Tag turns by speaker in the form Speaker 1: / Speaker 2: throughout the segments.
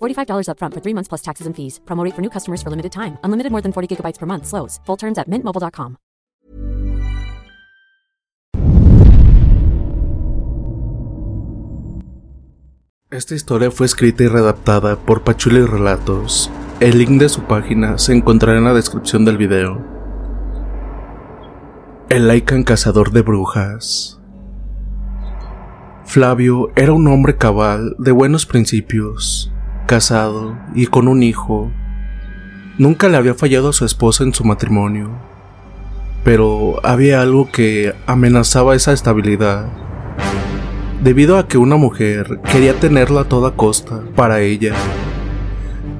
Speaker 1: $45 upfront for three months plus taxes and fees. For new customers for limited time. Unlimited more than 40 gigabytes per month.
Speaker 2: Esta historia fue escrita y redactada por Pachuli Relatos. El link de su página se encontrará en la descripción del video. El Lycan cazador de brujas. Flavio era un hombre cabal de buenos principios, casado y con un hijo. Nunca le había fallado a su esposa en su matrimonio, pero había algo que amenazaba esa estabilidad, debido a que una mujer quería tenerla a toda costa para ella,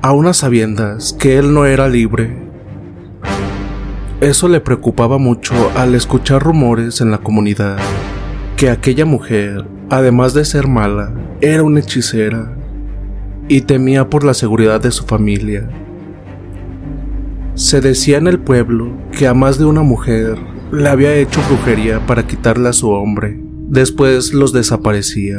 Speaker 2: a unas sabiendas que él no era libre. Eso le preocupaba mucho al escuchar rumores en la comunidad, que aquella mujer, además de ser mala, era una hechicera y temía por la seguridad de su familia. Se decía en el pueblo que a más de una mujer le había hecho brujería para quitarle a su hombre. Después los desaparecía.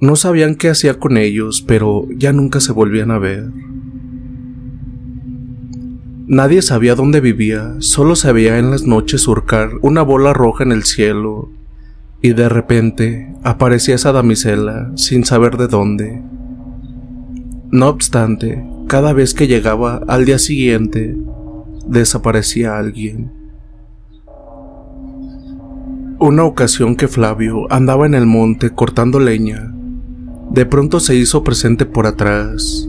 Speaker 2: No sabían qué hacía con ellos, pero ya nunca se volvían a ver. Nadie sabía dónde vivía, solo se veía en las noches surcar una bola roja en el cielo, y de repente aparecía esa damisela sin saber de dónde. No obstante, cada vez que llegaba al día siguiente, desaparecía alguien. Una ocasión que Flavio andaba en el monte cortando leña, de pronto se hizo presente por atrás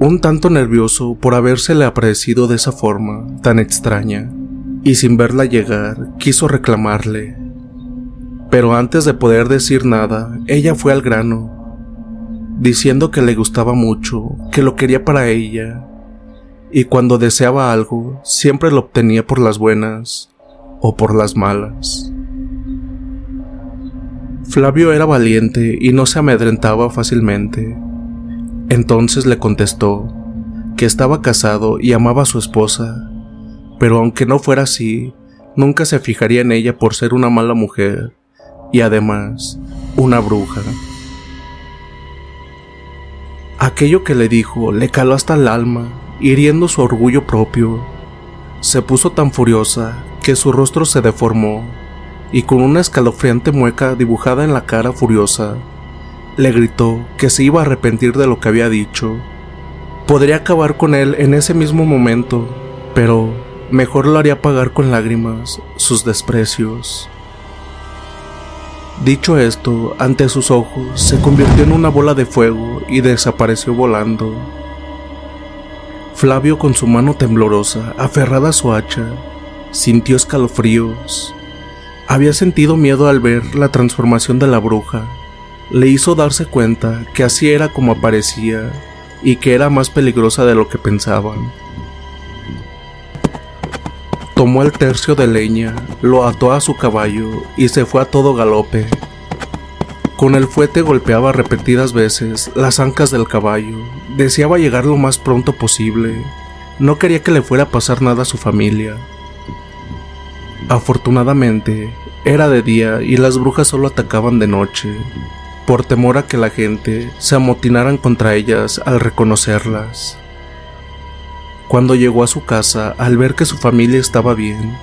Speaker 2: un tanto nervioso por habérsele aparecido de esa forma tan extraña, y sin verla llegar quiso reclamarle. Pero antes de poder decir nada, ella fue al grano, diciendo que le gustaba mucho, que lo quería para ella, y cuando deseaba algo, siempre lo obtenía por las buenas o por las malas. Flavio era valiente y no se amedrentaba fácilmente entonces le contestó que estaba casado y amaba a su esposa, pero aunque no fuera así, nunca se fijaría en ella por ser una mala mujer y además una bruja. Aquello que le dijo le caló hasta el alma, hiriendo su orgullo propio. Se puso tan furiosa que su rostro se deformó y con una escalofriante mueca dibujada en la cara furiosa, le gritó que se iba a arrepentir de lo que había dicho. Podría acabar con él en ese mismo momento, pero mejor lo haría pagar con lágrimas sus desprecios. Dicho esto, ante sus ojos se convirtió en una bola de fuego y desapareció volando. Flavio con su mano temblorosa, aferrada a su hacha, sintió escalofríos. Había sentido miedo al ver la transformación de la bruja le hizo darse cuenta que así era como aparecía y que era más peligrosa de lo que pensaban. Tomó el tercio de leña, lo ató a su caballo y se fue a todo galope. Con el fuete golpeaba repetidas veces las ancas del caballo. Deseaba llegar lo más pronto posible. No quería que le fuera a pasar nada a su familia. Afortunadamente, era de día y las brujas solo atacaban de noche, por temor a que la gente se amotinaran contra ellas al reconocerlas. Cuando llegó a su casa, al ver que su familia estaba bien,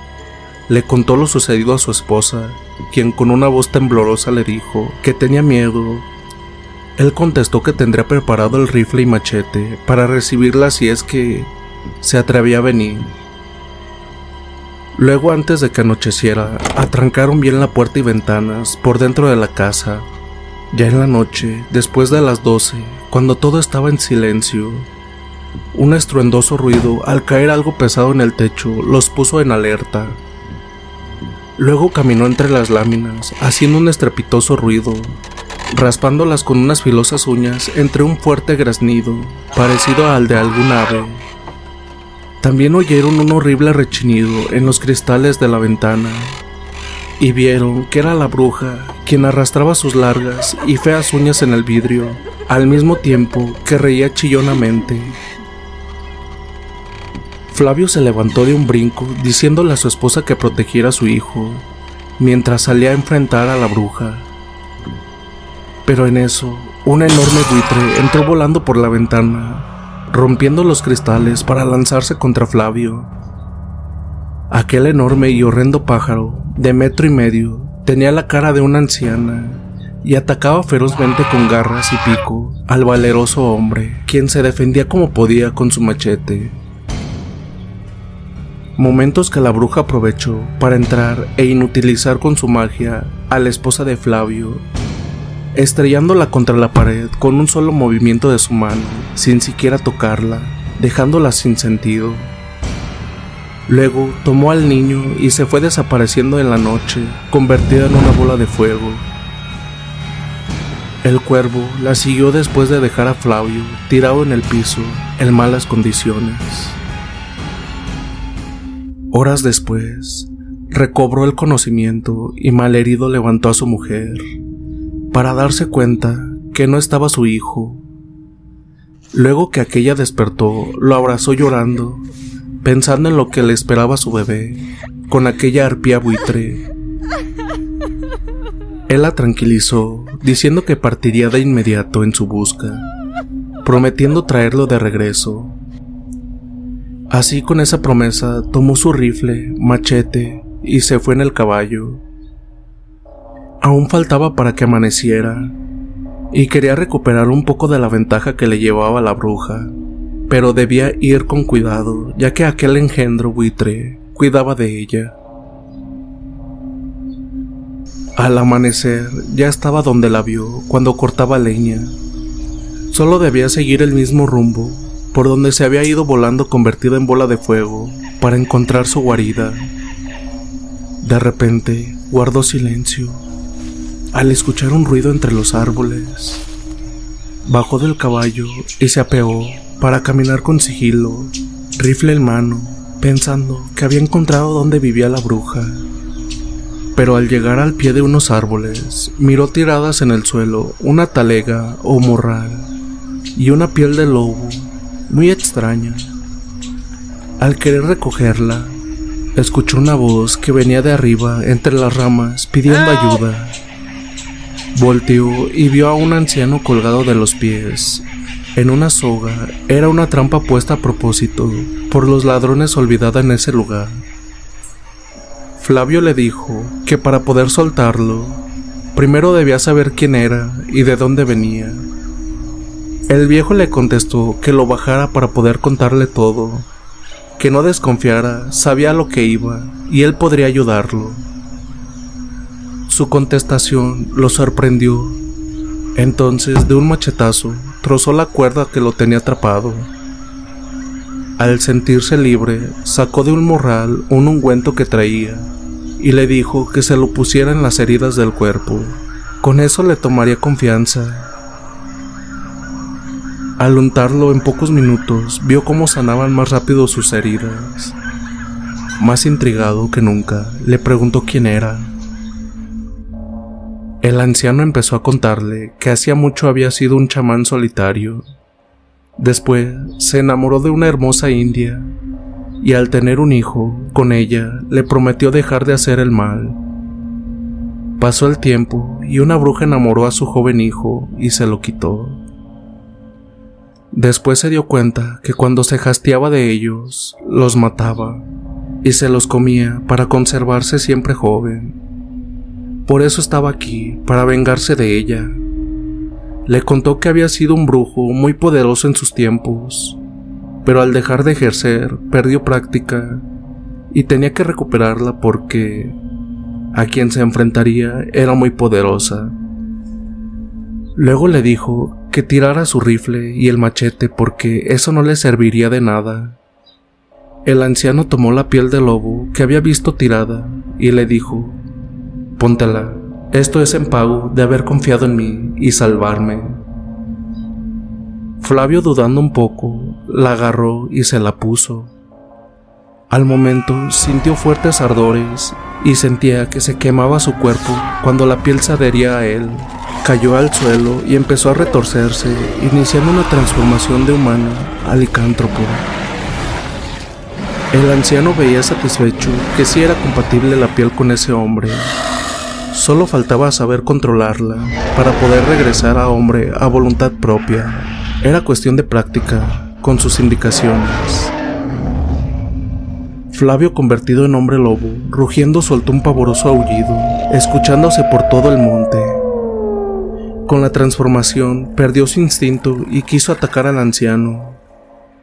Speaker 2: le contó lo sucedido a su esposa, quien con una voz temblorosa le dijo que tenía miedo. Él contestó que tendría preparado el rifle y machete para recibirla si es que se atrevía a venir. Luego, antes de que anocheciera, atrancaron bien la puerta y ventanas por dentro de la casa. Ya en la noche, después de las doce, cuando todo estaba en silencio, un estruendoso ruido, al caer algo pesado en el techo, los puso en alerta. Luego caminó entre las láminas, haciendo un estrepitoso ruido, raspándolas con unas filosas uñas entre un fuerte graznido, parecido al de algún ave. También oyeron un horrible rechinido en los cristales de la ventana, y vieron que era la bruja quien arrastraba sus largas y feas uñas en el vidrio, al mismo tiempo que reía chillonamente. Flavio se levantó de un brinco diciéndole a su esposa que protegiera a su hijo, mientras salía a enfrentar a la bruja. Pero en eso, un enorme buitre entró volando por la ventana, rompiendo los cristales para lanzarse contra Flavio. Aquel enorme y horrendo pájaro, de metro y medio, tenía la cara de una anciana y atacaba ferozmente con garras y pico al valeroso hombre, quien se defendía como podía con su machete momentos que la bruja aprovechó para entrar e inutilizar con su magia a la esposa de Flavio, estrellándola contra la pared con un solo movimiento de su mano, sin siquiera tocarla, dejándola sin sentido. Luego tomó al niño y se fue desapareciendo en la noche, convertida en una bola de fuego. El cuervo la siguió después de dejar a Flavio tirado en el piso, en malas condiciones. Horas después, recobró el conocimiento y malherido levantó a su mujer para darse cuenta que no estaba su hijo. Luego que aquella despertó, lo abrazó llorando, pensando en lo que le esperaba a su bebé, con aquella arpía buitre. Él la tranquilizó, diciendo que partiría de inmediato en su busca, prometiendo traerlo de regreso. Así con esa promesa tomó su rifle, machete y se fue en el caballo. Aún faltaba para que amaneciera y quería recuperar un poco de la ventaja que le llevaba la bruja, pero debía ir con cuidado ya que aquel engendro buitre cuidaba de ella. Al amanecer ya estaba donde la vio cuando cortaba leña. Solo debía seguir el mismo rumbo por donde se había ido volando convertida en bola de fuego para encontrar su guarida. De repente guardó silencio al escuchar un ruido entre los árboles. Bajó del caballo y se apeó para caminar con sigilo, rifle en mano, pensando que había encontrado donde vivía la bruja. Pero al llegar al pie de unos árboles, miró tiradas en el suelo una talega o morral y una piel de lobo muy extraña. Al querer recogerla, escuchó una voz que venía de arriba entre las ramas pidiendo ayuda. Volteó y vio a un anciano colgado de los pies. En una soga era una trampa puesta a propósito por los ladrones olvidada en ese lugar. Flavio le dijo que para poder soltarlo, primero debía saber quién era y de dónde venía. El viejo le contestó que lo bajara para poder contarle todo, que no desconfiara, sabía lo que iba y él podría ayudarlo. Su contestación lo sorprendió. Entonces, de un machetazo, trozó la cuerda que lo tenía atrapado. Al sentirse libre, sacó de un morral un ungüento que traía y le dijo que se lo pusiera en las heridas del cuerpo. Con eso le tomaría confianza al untarlo en pocos minutos, vio cómo sanaban más rápido sus heridas. Más intrigado que nunca, le preguntó quién era. El anciano empezó a contarle que hacía mucho había sido un chamán solitario. Después se enamoró de una hermosa india y al tener un hijo con ella le prometió dejar de hacer el mal. Pasó el tiempo y una bruja enamoró a su joven hijo y se lo quitó. Después se dio cuenta que cuando se hastiaba de ellos, los mataba y se los comía para conservarse siempre joven. Por eso estaba aquí, para vengarse de ella. Le contó que había sido un brujo muy poderoso en sus tiempos, pero al dejar de ejercer perdió práctica y tenía que recuperarla porque a quien se enfrentaría era muy poderosa. Luego le dijo que tirara su rifle y el machete porque eso no le serviría de nada. El anciano tomó la piel del lobo que había visto tirada y le dijo, Póntela, esto es en pago de haber confiado en mí y salvarme. Flavio dudando un poco, la agarró y se la puso. Al momento sintió fuertes ardores y sentía que se quemaba su cuerpo cuando la piel se adhería a él. Cayó al suelo y empezó a retorcerse, iniciando una transformación de humano a licántropo. El anciano veía satisfecho que sí era compatible la piel con ese hombre. Solo faltaba saber controlarla para poder regresar a hombre a voluntad propia. Era cuestión de práctica, con sus indicaciones. Flavio, convertido en hombre lobo, rugiendo soltó un pavoroso aullido, escuchándose por todo el monte. Con la transformación, perdió su instinto y quiso atacar al anciano,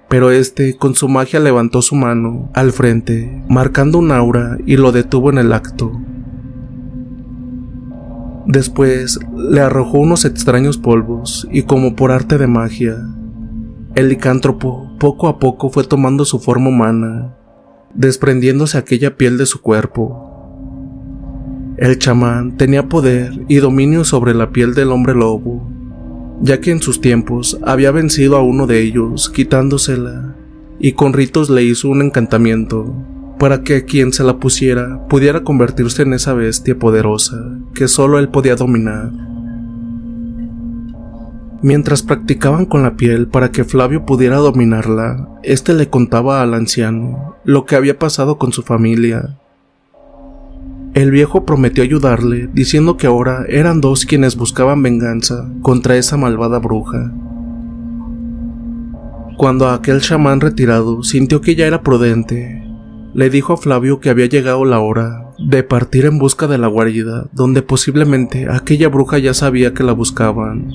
Speaker 2: pero este con su magia levantó su mano al frente, marcando un aura y lo detuvo en el acto. Después le arrojó unos extraños polvos y como por arte de magia, el licántropo poco a poco fue tomando su forma humana, desprendiéndose aquella piel de su cuerpo. El chamán tenía poder y dominio sobre la piel del hombre lobo, ya que en sus tiempos había vencido a uno de ellos quitándosela, y con ritos le hizo un encantamiento para que quien se la pusiera pudiera convertirse en esa bestia poderosa que solo él podía dominar. Mientras practicaban con la piel para que Flavio pudiera dominarla, éste le contaba al anciano lo que había pasado con su familia el viejo prometió ayudarle, diciendo que ahora eran dos quienes buscaban venganza contra esa malvada bruja. Cuando aquel chamán retirado sintió que ya era prudente, le dijo a Flavio que había llegado la hora de partir en busca de la guarida, donde posiblemente aquella bruja ya sabía que la buscaban.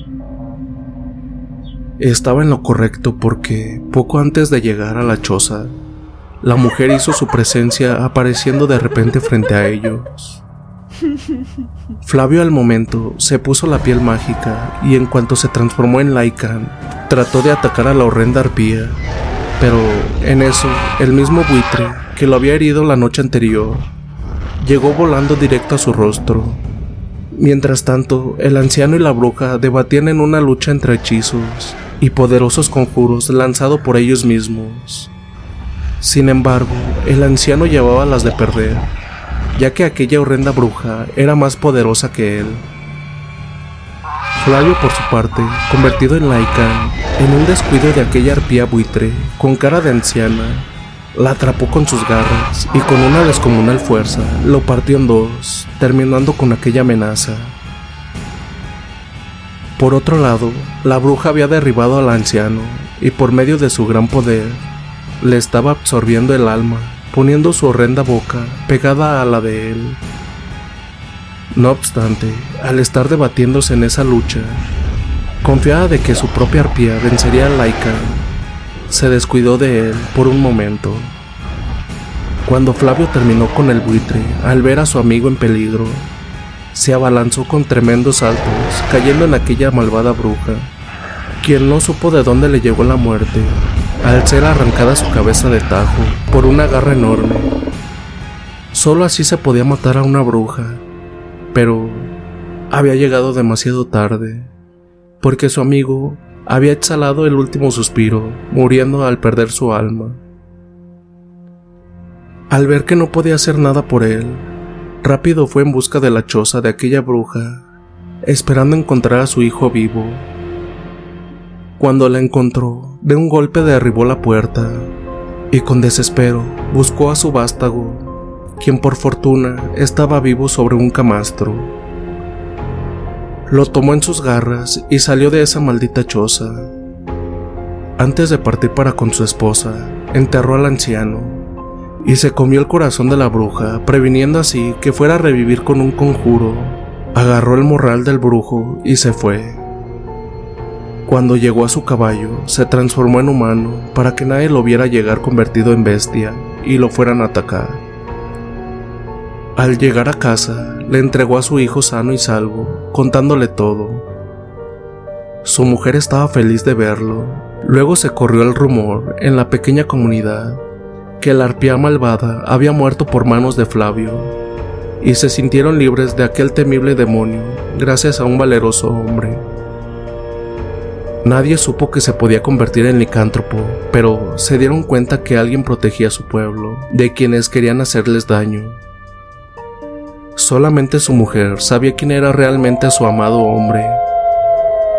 Speaker 2: Estaba en lo correcto porque, poco antes de llegar a la choza, la mujer hizo su presencia apareciendo de repente frente a ellos. Flavio al momento se puso la piel mágica y en cuanto se transformó en Lycan, trató de atacar a la horrenda arpía, pero en eso el mismo buitre que lo había herido la noche anterior llegó volando directo a su rostro. Mientras tanto, el anciano y la bruja debatían en una lucha entre hechizos y poderosos conjuros lanzados por ellos mismos. Sin embargo, el anciano llevaba las de perder, ya que aquella horrenda bruja era más poderosa que él. Flavio, por su parte, convertido en laica, en un descuido de aquella arpía buitre, con cara de anciana, la atrapó con sus garras y con una descomunal fuerza lo partió en dos, terminando con aquella amenaza. Por otro lado, la bruja había derribado al anciano y por medio de su gran poder le estaba absorbiendo el alma, poniendo su horrenda boca pegada a la de él. No obstante, al estar debatiéndose en esa lucha, confiada de que su propia arpía vencería a Laika, se descuidó de él por un momento. Cuando Flavio terminó con el buitre, al ver a su amigo en peligro, se abalanzó con tremendos saltos, cayendo en aquella malvada bruja, quien no supo de dónde le llegó la muerte al ser arrancada su cabeza de tajo por una garra enorme. Solo así se podía matar a una bruja, pero había llegado demasiado tarde, porque su amigo había exhalado el último suspiro, muriendo al perder su alma. Al ver que no podía hacer nada por él, rápido fue en busca de la choza de aquella bruja esperando encontrar a su hijo vivo. Cuando la encontró, de un golpe derribó la puerta y con desespero buscó a su vástago, quien por fortuna estaba vivo sobre un camastro. Lo tomó en sus garras y salió de esa maldita choza. Antes de partir para con su esposa, enterró al anciano y se comió el corazón de la bruja, previniendo así que fuera a revivir con un conjuro. Agarró el morral del brujo y se fue. Cuando llegó a su caballo, se transformó en humano para que nadie lo viera llegar convertido en bestia y lo fueran a atacar. Al llegar a casa, le entregó a su hijo sano y salvo, contándole todo. Su mujer estaba feliz de verlo. Luego se corrió el rumor en la pequeña comunidad que la arpía malvada había muerto por manos de Flavio, y se sintieron libres de aquel temible demonio gracias a un valeroso hombre. Nadie supo que se podía convertir en licántropo, pero se dieron cuenta que alguien protegía a su pueblo de quienes querían hacerles daño. Solamente su mujer sabía quién era realmente su amado hombre.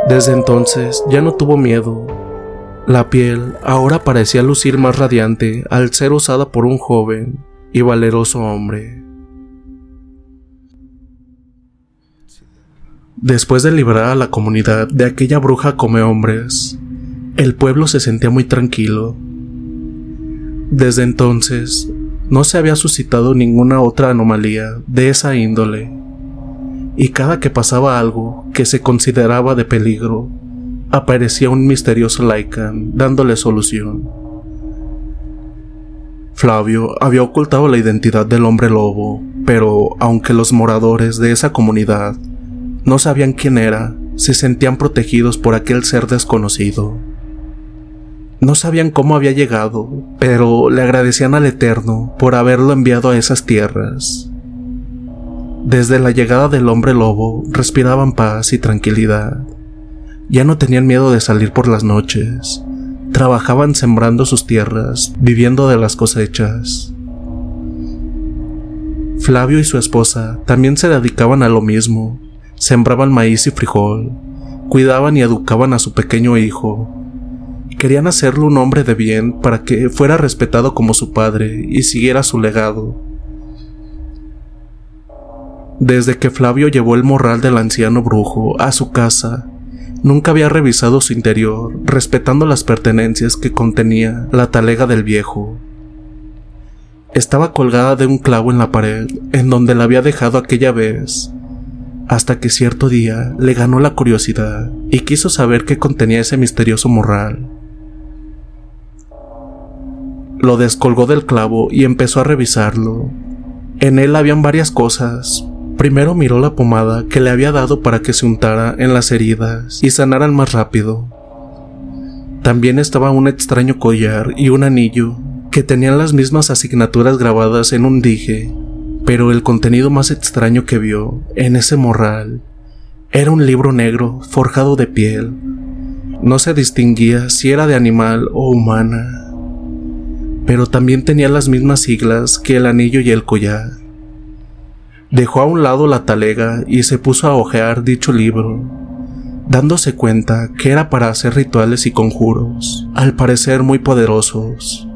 Speaker 2: Desde entonces ya no tuvo miedo la piel ahora parecía lucir más radiante al ser usada por un joven y valeroso hombre. Después de liberar a la comunidad de aquella bruja come hombres, el pueblo se sentía muy tranquilo. Desde entonces, no se había suscitado ninguna otra anomalía de esa índole, y cada que pasaba algo que se consideraba de peligro, aparecía un misterioso Lycan dándole solución. Flavio había ocultado la identidad del hombre lobo, pero aunque los moradores de esa comunidad no sabían quién era, se sentían protegidos por aquel ser desconocido. No sabían cómo había llegado, pero le agradecían al Eterno por haberlo enviado a esas tierras. Desde la llegada del hombre lobo respiraban paz y tranquilidad. Ya no tenían miedo de salir por las noches. Trabajaban sembrando sus tierras, viviendo de las cosechas. Flavio y su esposa también se dedicaban a lo mismo. Sembraban maíz y frijol, cuidaban y educaban a su pequeño hijo. Querían hacerlo un hombre de bien para que fuera respetado como su padre y siguiera su legado. Desde que Flavio llevó el morral del anciano brujo a su casa, Nunca había revisado su interior, respetando las pertenencias que contenía la talega del viejo. Estaba colgada de un clavo en la pared, en donde la había dejado aquella vez, hasta que cierto día le ganó la curiosidad y quiso saber qué contenía ese misterioso morral. Lo descolgó del clavo y empezó a revisarlo. En él habían varias cosas, Primero miró la pomada que le había dado para que se untara en las heridas y sanaran más rápido. También estaba un extraño collar y un anillo que tenían las mismas asignaturas grabadas en un dije, pero el contenido más extraño que vio en ese morral era un libro negro forjado de piel. No se distinguía si era de animal o humana, pero también tenía las mismas siglas que el anillo y el collar. Dejó a un lado la talega y se puso a hojear dicho libro, dándose cuenta que era para hacer rituales y conjuros, al parecer muy poderosos.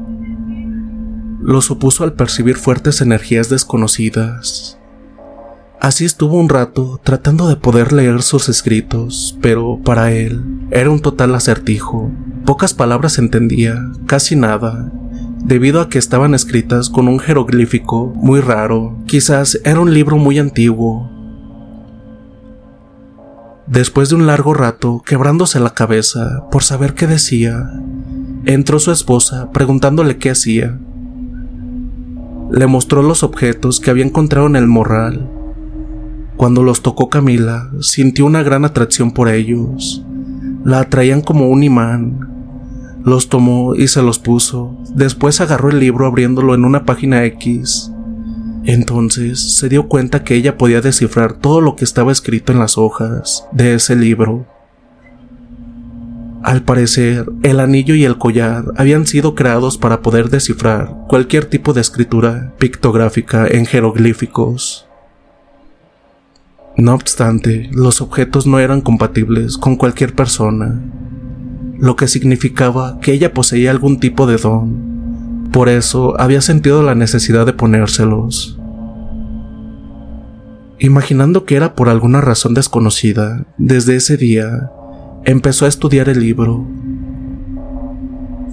Speaker 2: Los opuso al percibir fuertes energías desconocidas. Así estuvo un rato tratando de poder leer sus escritos, pero para él era un total acertijo. Pocas palabras entendía, casi nada, debido a que estaban escritas con un jeroglífico muy raro. Quizás era un libro muy antiguo. Después de un largo rato, quebrándose la cabeza por saber qué decía, entró su esposa preguntándole qué hacía. Le mostró los objetos que había encontrado en el morral. Cuando los tocó Camila, sintió una gran atracción por ellos. La atraían como un imán, los tomó y se los puso. Después agarró el libro abriéndolo en una página X. Entonces se dio cuenta que ella podía descifrar todo lo que estaba escrito en las hojas de ese libro. Al parecer, el anillo y el collar habían sido creados para poder descifrar cualquier tipo de escritura pictográfica en jeroglíficos. No obstante, los objetos no eran compatibles con cualquier persona, lo que significaba que ella poseía algún tipo de don. Por eso había sentido la necesidad de ponérselos. Imaginando que era por alguna razón desconocida, desde ese día empezó a estudiar el libro.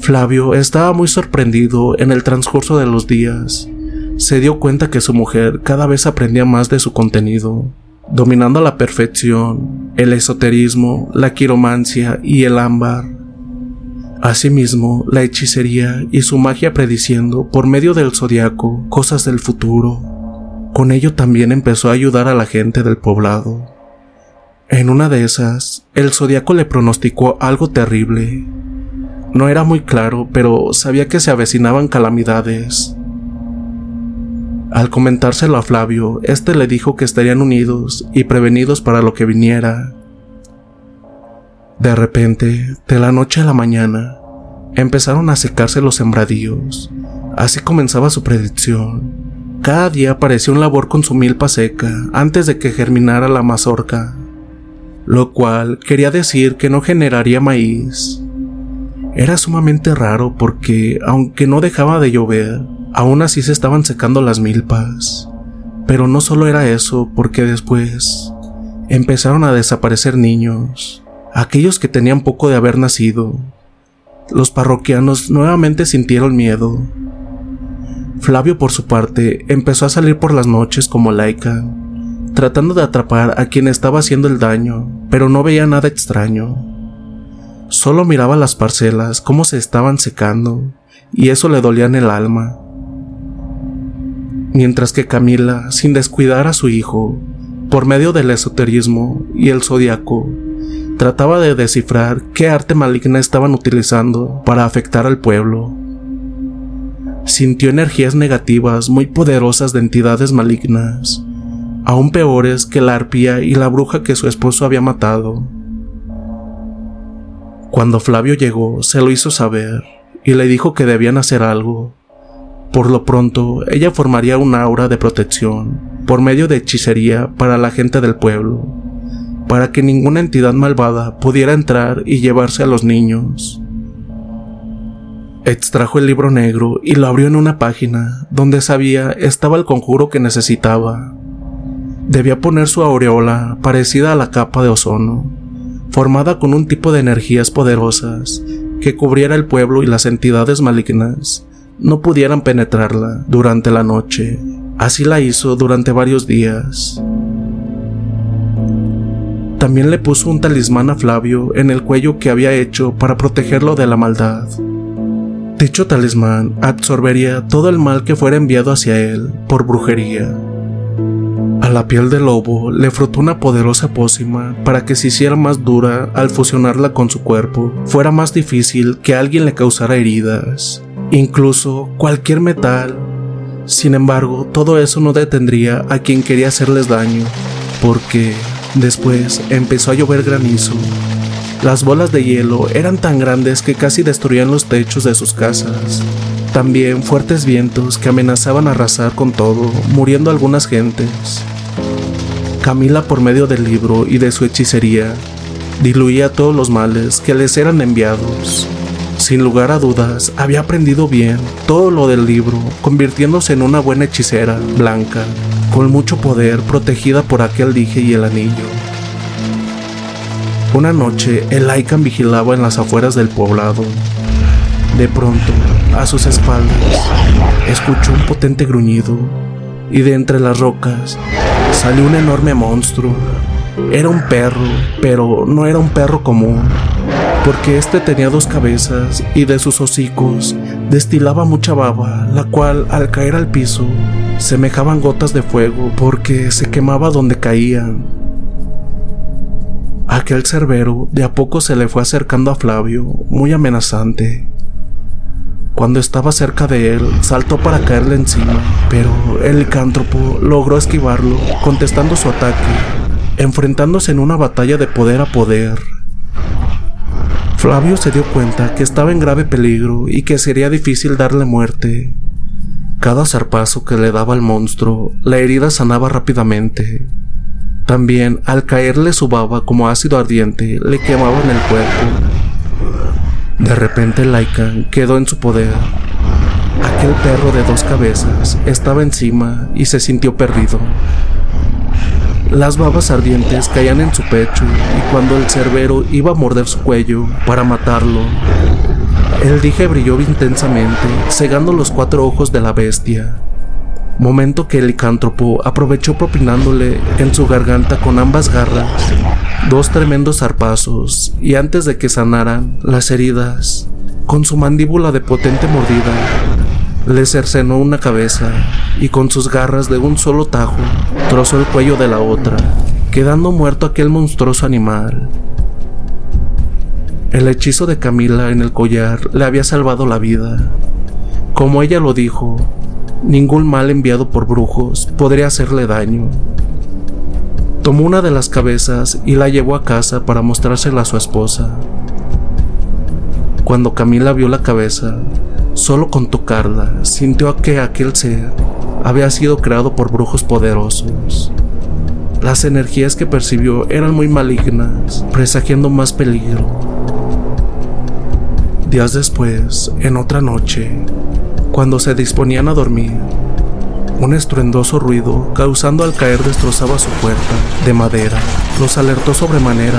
Speaker 2: Flavio estaba muy sorprendido en el transcurso de los días. Se dio cuenta que su mujer cada vez aprendía más de su contenido dominando a la perfección el esoterismo, la quiromancia y el ámbar. Asimismo, la hechicería y su magia prediciendo por medio del zodiaco cosas del futuro. Con ello también empezó a ayudar a la gente del poblado. En una de esas, el zodiaco le pronosticó algo terrible. No era muy claro, pero sabía que se avecinaban calamidades. Al comentárselo a Flavio, éste le dijo que estarían unidos y prevenidos para lo que viniera. De repente, de la noche a la mañana, empezaron a secarse los sembradíos. Así comenzaba su predicción. Cada día apareció un labor con su milpa seca antes de que germinara la mazorca, lo cual quería decir que no generaría maíz. Era sumamente raro porque, aunque no dejaba de llover, Aún así se estaban secando las milpas. Pero no solo era eso, porque después empezaron a desaparecer niños, aquellos que tenían poco de haber nacido. Los parroquianos nuevamente sintieron miedo. Flavio, por su parte, empezó a salir por las noches como laica, tratando de atrapar a quien estaba haciendo el daño, pero no veía nada extraño. Solo miraba las parcelas, cómo se estaban secando, y eso le dolía en el alma mientras que Camila, sin descuidar a su hijo, por medio del esoterismo y el zodiaco, trataba de descifrar qué arte maligna estaban utilizando para afectar al pueblo. Sintió energías negativas muy poderosas de entidades malignas, aún peores que la arpía y la bruja que su esposo había matado. Cuando Flavio llegó, se lo hizo saber y le dijo que debían hacer algo por lo pronto, ella formaría una aura de protección por medio de hechicería para la gente del pueblo, para que ninguna entidad malvada pudiera entrar y llevarse a los niños. Extrajo el libro negro y lo abrió en una página donde sabía estaba el conjuro que necesitaba. Debía poner su aureola parecida a la capa de ozono, formada con un tipo de energías poderosas que cubriera el pueblo y las entidades malignas no pudieran penetrarla durante la noche. Así la hizo durante varios días. También le puso un talismán a Flavio en el cuello que había hecho para protegerlo de la maldad. Dicho talismán absorbería todo el mal que fuera enviado hacia él por brujería. A la piel del lobo le frotó una poderosa pócima para que se hiciera más dura al fusionarla con su cuerpo, fuera más difícil que alguien le causara heridas incluso cualquier metal. Sin embargo, todo eso no detendría a quien quería hacerles daño, porque después empezó a llover granizo. Las bolas de hielo eran tan grandes que casi destruían los techos de sus casas. También fuertes vientos que amenazaban arrasar con todo, muriendo algunas gentes. Camila, por medio del libro y de su hechicería, diluía todos los males que les eran enviados. Sin lugar a dudas, había aprendido bien todo lo del libro, convirtiéndose en una buena hechicera, blanca, con mucho poder, protegida por aquel dije y el anillo. Una noche, el Lycan vigilaba en las afueras del poblado. De pronto, a sus espaldas, escuchó un potente gruñido, y de entre las rocas salió un enorme monstruo. Era un perro, pero no era un perro común porque éste tenía dos cabezas y de sus hocicos destilaba mucha baba, la cual al caer al piso semejaban gotas de fuego porque se quemaba donde caían. Aquel cerbero de a poco se le fue acercando a Flavio, muy amenazante. Cuando estaba cerca de él, saltó para caerle encima, pero el licántropo logró esquivarlo, contestando su ataque, enfrentándose en una batalla de poder a poder. Flavio se dio cuenta que estaba en grave peligro y que sería difícil darle muerte. Cada zarpazo que le daba al monstruo, la herida sanaba rápidamente. También, al caerle su baba como ácido ardiente, le quemaban el cuerpo. De repente Laika quedó en su poder. Aquel perro de dos cabezas estaba encima y se sintió perdido. Las babas ardientes caían en su pecho y cuando el cerbero iba a morder su cuello para matarlo, el dije brilló intensamente, cegando los cuatro ojos de la bestia. Momento que el licántropo aprovechó propinándole en su garganta con ambas garras dos tremendos zarpazos y antes de que sanaran las heridas, con su mandíbula de potente mordida, le cercenó una cabeza y con sus garras de un solo tajo trozó el cuello de la otra, quedando muerto aquel monstruoso animal. El hechizo de Camila en el collar le había salvado la vida. Como ella lo dijo, ningún mal enviado por brujos podría hacerle daño. Tomó una de las cabezas y la llevó a casa para mostrársela a su esposa. Cuando Camila vio la cabeza, Solo con tocarla sintió que aquel ser había sido creado por brujos poderosos. Las energías que percibió eran muy malignas, presagiando más peligro. Días después, en otra noche, cuando se disponían a dormir, un estruendoso ruido, causando al caer destrozaba su puerta de madera, los alertó sobremanera.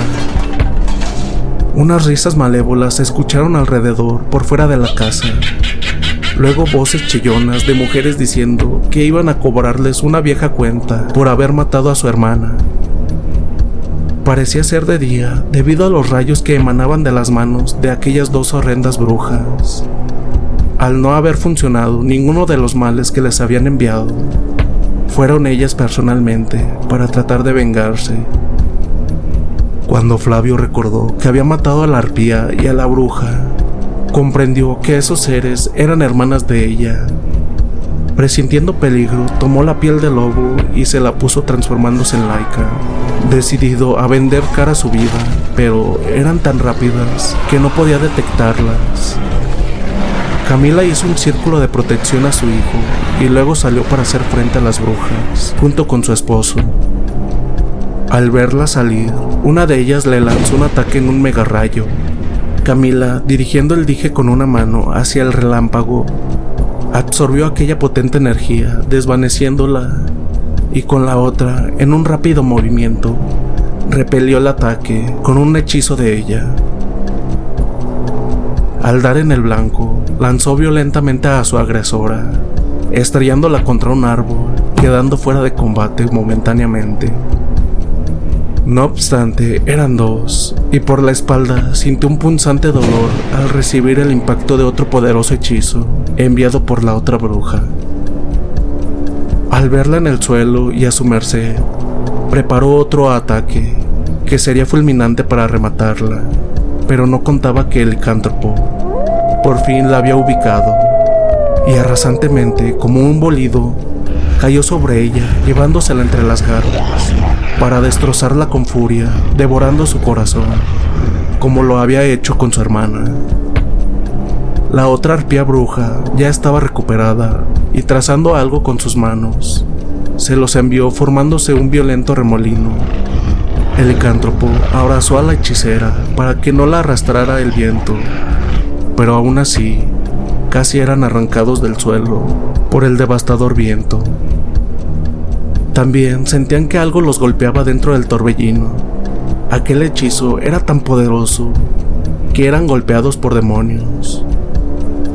Speaker 2: Unas risas malévolas se escucharon alrededor por fuera de la casa, Luego voces chillonas de mujeres diciendo que iban a cobrarles una vieja cuenta por haber matado a su hermana. Parecía ser de día debido a los rayos que emanaban de las manos de aquellas dos horrendas brujas. Al no haber funcionado ninguno de los males que les habían enviado, fueron ellas personalmente para tratar de vengarse. Cuando Flavio recordó que había matado a la arpía y a la bruja, comprendió que esos seres eran hermanas de ella. Presintiendo peligro, tomó la piel del lobo y se la puso transformándose en laica, decidido a vender cara a su vida, pero eran tan rápidas que no podía detectarlas. Camila hizo un círculo de protección a su hijo y luego salió para hacer frente a las brujas, junto con su esposo. Al verla salir, una de ellas le lanzó un ataque en un mega rayo, Camila, dirigiendo el dije con una mano hacia el relámpago, absorbió aquella potente energía, desvaneciéndola, y con la otra, en un rápido movimiento, repelió el ataque con un hechizo de ella. Al dar en el blanco, lanzó violentamente a su agresora, estrellándola contra un árbol, quedando fuera de combate momentáneamente. No obstante, eran dos, y por la espalda sintió un punzante dolor al recibir el impacto de otro poderoso hechizo enviado por la otra bruja. Al verla en el suelo y a su merced, preparó otro ataque que sería fulminante para rematarla, pero no contaba que el licántropo por fin la había ubicado y arrasantemente, como un bolido, cayó sobre ella, llevándosela entre las garras para destrozarla con furia, devorando su corazón, como lo había hecho con su hermana. La otra arpía bruja ya estaba recuperada y trazando algo con sus manos, se los envió formándose un violento remolino. El licántropo abrazó a la hechicera para que no la arrastrara el viento, pero aún así, casi eran arrancados del suelo por el devastador viento. También sentían que algo los golpeaba dentro del torbellino. Aquel hechizo era tan poderoso que eran golpeados por demonios.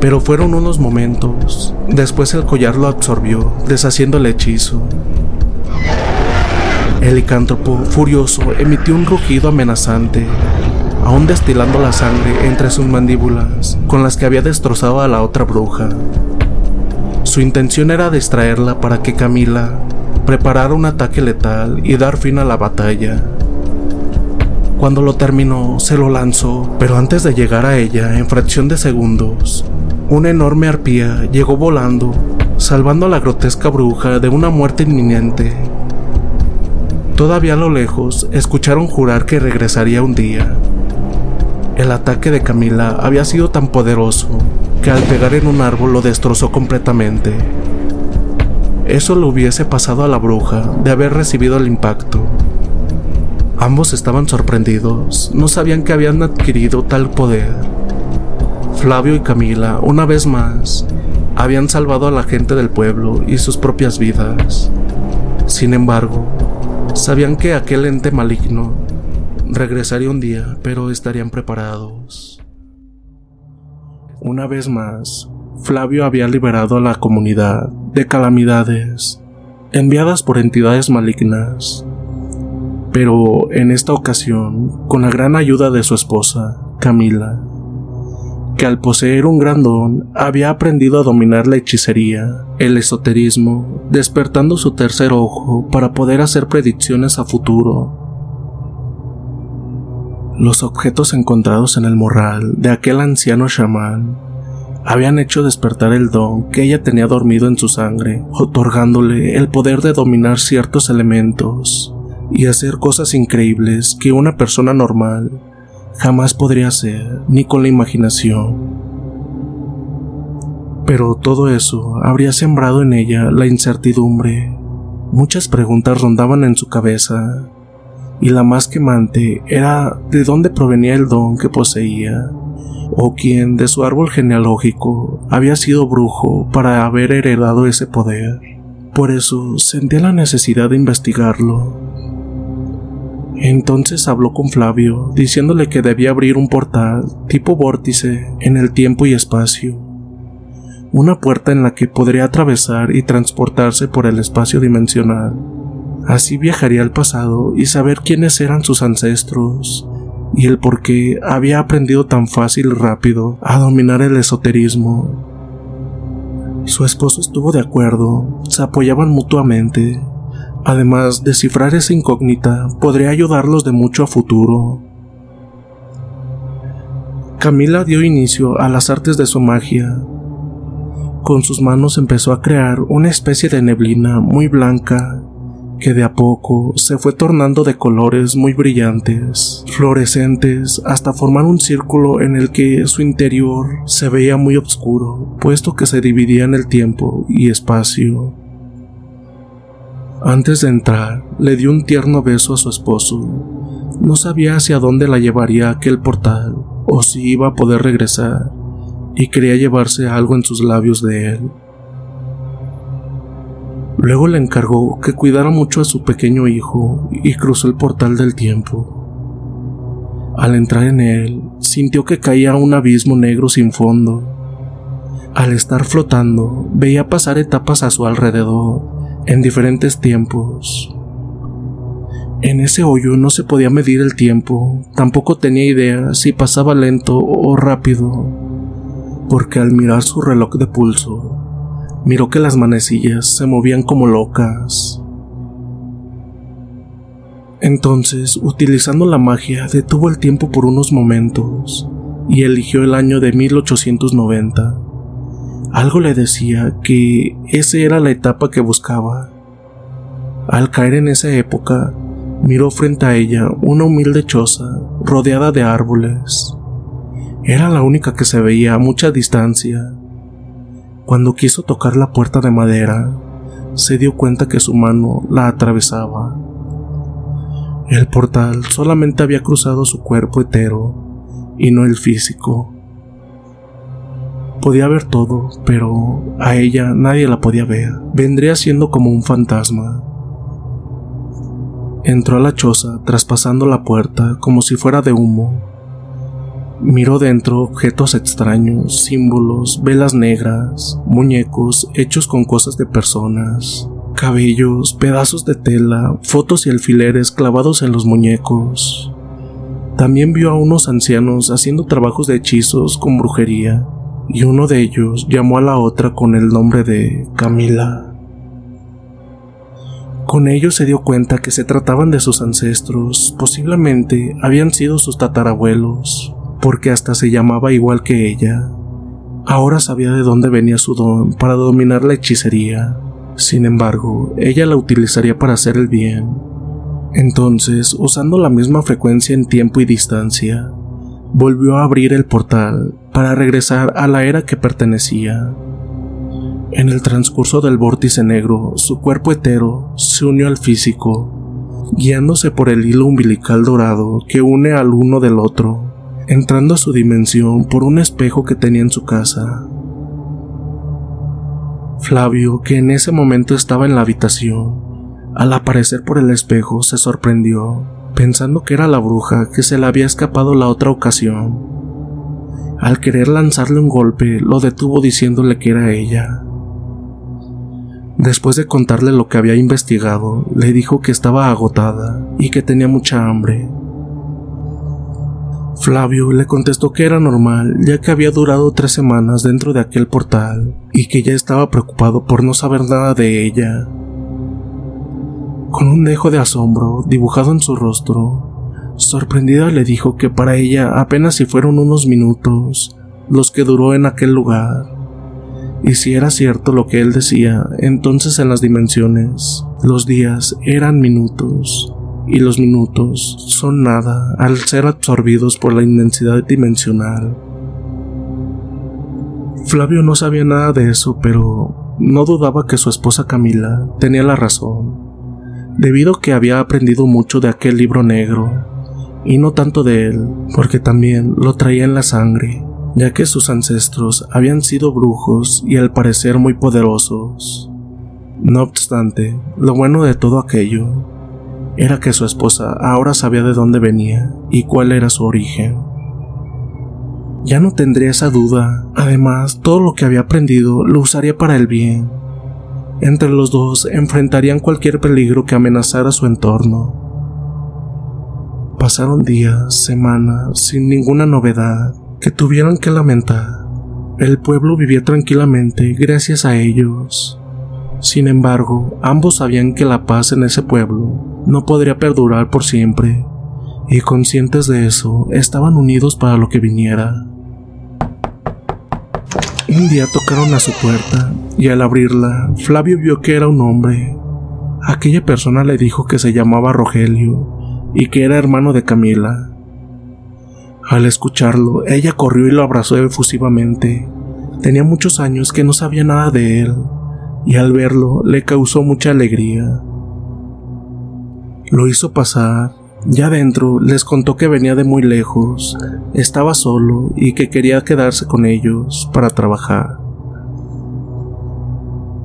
Speaker 2: Pero fueron unos momentos. Después el collar lo absorbió, deshaciendo el hechizo. El licántropo, furioso, emitió un rugido amenazante, aún destilando la sangre entre sus mandíbulas, con las que había destrozado a la otra bruja. Su intención era distraerla para que Camila preparar un ataque letal y dar fin a la batalla. Cuando lo terminó, se lo lanzó, pero antes de llegar a ella, en fracción de segundos, una enorme arpía llegó volando, salvando a la grotesca bruja de una muerte inminente. Todavía a lo lejos, escucharon jurar que regresaría un día. El ataque de Camila había sido tan poderoso que al pegar en un árbol lo destrozó completamente. Eso le hubiese pasado a la bruja de haber recibido el impacto, Ambos estaban sorprendidos, no sabían que habían adquirido tal poder. Flavio y Camila, una vez más, habían salvado a la gente del pueblo y sus propias vidas. Sin embargo, sabían que aquel ente maligno regresaría un día, pero estarían preparados. Una vez más, Flavio había liberado a la comunidad de calamidades enviadas por entidades malignas. Pero en esta ocasión, con la gran ayuda de su esposa, Camila, que al poseer un gran don había aprendido a dominar la hechicería, el esoterismo, despertando su tercer ojo para poder hacer predicciones a futuro. Los objetos encontrados en el morral de aquel anciano chamán habían hecho despertar el don que ella tenía dormido en su sangre, otorgándole el poder de dominar ciertos elementos y hacer cosas increíbles que una persona normal jamás podría hacer, ni con la imaginación. Pero todo eso habría sembrado en ella la incertidumbre. Muchas preguntas rondaban en su cabeza, y la más quemante era de dónde provenía el don que poseía, o quién de su árbol genealógico había sido brujo para haber heredado ese poder. Por eso sentía la necesidad de investigarlo. Entonces habló con Flavio, diciéndole que debía abrir un portal tipo vórtice en el tiempo y espacio. Una puerta en la que podría atravesar y transportarse por el espacio dimensional. Así viajaría al pasado y saber quiénes eran sus ancestros y el por qué había aprendido tan fácil y rápido a dominar el esoterismo. Su esposo estuvo de acuerdo, se apoyaban mutuamente. Además, descifrar esa incógnita podría ayudarlos de mucho a futuro. Camila dio inicio a las artes de su magia. Con sus manos empezó a crear una especie de neblina muy blanca que de a poco se fue tornando de colores muy brillantes, fluorescentes, hasta formar un círculo en el que su interior se veía muy oscuro, puesto que se dividía en el tiempo y espacio. Antes de entrar, le dio un tierno beso a su esposo. No sabía hacia dónde la llevaría aquel portal, o si iba a poder regresar, y quería llevarse algo en sus labios de él. Luego le encargó que cuidara mucho a su pequeño hijo y cruzó el portal del tiempo. Al entrar en él, sintió que caía un abismo negro sin fondo. Al estar flotando, veía pasar etapas a su alrededor, en diferentes tiempos. En ese hoyo no se podía medir el tiempo, tampoco tenía idea si pasaba lento o rápido, porque al mirar su reloj de pulso, miró que las manecillas se movían como locas. Entonces, utilizando la magia, detuvo el tiempo por unos momentos y eligió el año de 1890. Algo le decía que esa era la etapa que buscaba. Al caer en esa época, miró frente a ella una humilde choza rodeada de árboles. Era la única que se veía a mucha distancia cuando quiso tocar la puerta de madera, se dio cuenta que su mano la atravesaba. El portal solamente había cruzado su cuerpo entero y no el físico. Podía ver todo, pero a ella nadie la podía ver. Vendría siendo como un fantasma. Entró a la choza traspasando la puerta como si fuera de humo Miró dentro objetos extraños, símbolos, velas negras, muñecos hechos con cosas de personas, cabellos, pedazos de tela, fotos y alfileres clavados en los muñecos. También vio a unos ancianos haciendo trabajos de hechizos con brujería, y uno de ellos llamó a la otra con el nombre de Camila. Con ello se dio cuenta que se trataban de sus ancestros, posiblemente habían sido sus tatarabuelos porque hasta se llamaba igual que ella. Ahora sabía de dónde venía su don para dominar la hechicería. Sin embargo, ella la utilizaría para hacer el bien. Entonces, usando la misma frecuencia en tiempo y distancia, volvió a abrir el portal para regresar a la era que pertenecía. En el transcurso del vórtice negro, su cuerpo hetero se unió al físico, guiándose por el hilo umbilical dorado que une al uno del otro, entrando a su dimensión por un espejo que tenía en su casa. Flavio, que en ese momento estaba en la habitación, al aparecer por el espejo se sorprendió, pensando que era la bruja que se le había escapado la otra ocasión. Al querer lanzarle un golpe, lo detuvo diciéndole que era ella. Después de contarle lo que había investigado, le dijo que estaba agotada y que tenía mucha hambre. Flavio le contestó que era normal, ya que había durado tres semanas dentro de aquel portal y que ya estaba preocupado por no saber nada de ella. Con un dejo de asombro dibujado en su rostro, Sorprendida le dijo que para ella apenas si fueron unos minutos los que duró en aquel lugar. Y si era cierto lo que él decía, entonces en las dimensiones, los días eran minutos, y los minutos son nada al ser absorbidos por la inmensidad dimensional. Flavio no sabía nada de eso, pero no dudaba que su esposa Camila tenía la razón, debido a que había aprendido mucho de aquel libro negro y no tanto de él, porque también lo traía en la sangre, ya que sus ancestros habían sido brujos y al parecer muy poderosos. No obstante, lo bueno de todo aquello era que su esposa ahora sabía de dónde venía y cuál era su origen. Ya no tendría esa duda, además todo lo que había aprendido lo usaría para el bien. Entre los dos enfrentarían cualquier peligro que amenazara su entorno. Pasaron días, semanas, sin ninguna novedad que tuvieran que lamentar. El pueblo vivía tranquilamente gracias a ellos. Sin embargo, ambos sabían que la paz en ese pueblo no podría perdurar por siempre, y conscientes de eso, estaban unidos para lo que viniera. Un día tocaron a su puerta, y al abrirla, Flavio vio que era un hombre. Aquella persona le dijo que se llamaba Rogelio y que era hermano de Camila. Al escucharlo, ella corrió y lo abrazó efusivamente. Tenía muchos años que no sabía nada de él, y al verlo le causó mucha alegría. Lo hizo pasar. Ya dentro les contó que venía de muy lejos, estaba solo y que quería quedarse con ellos para trabajar.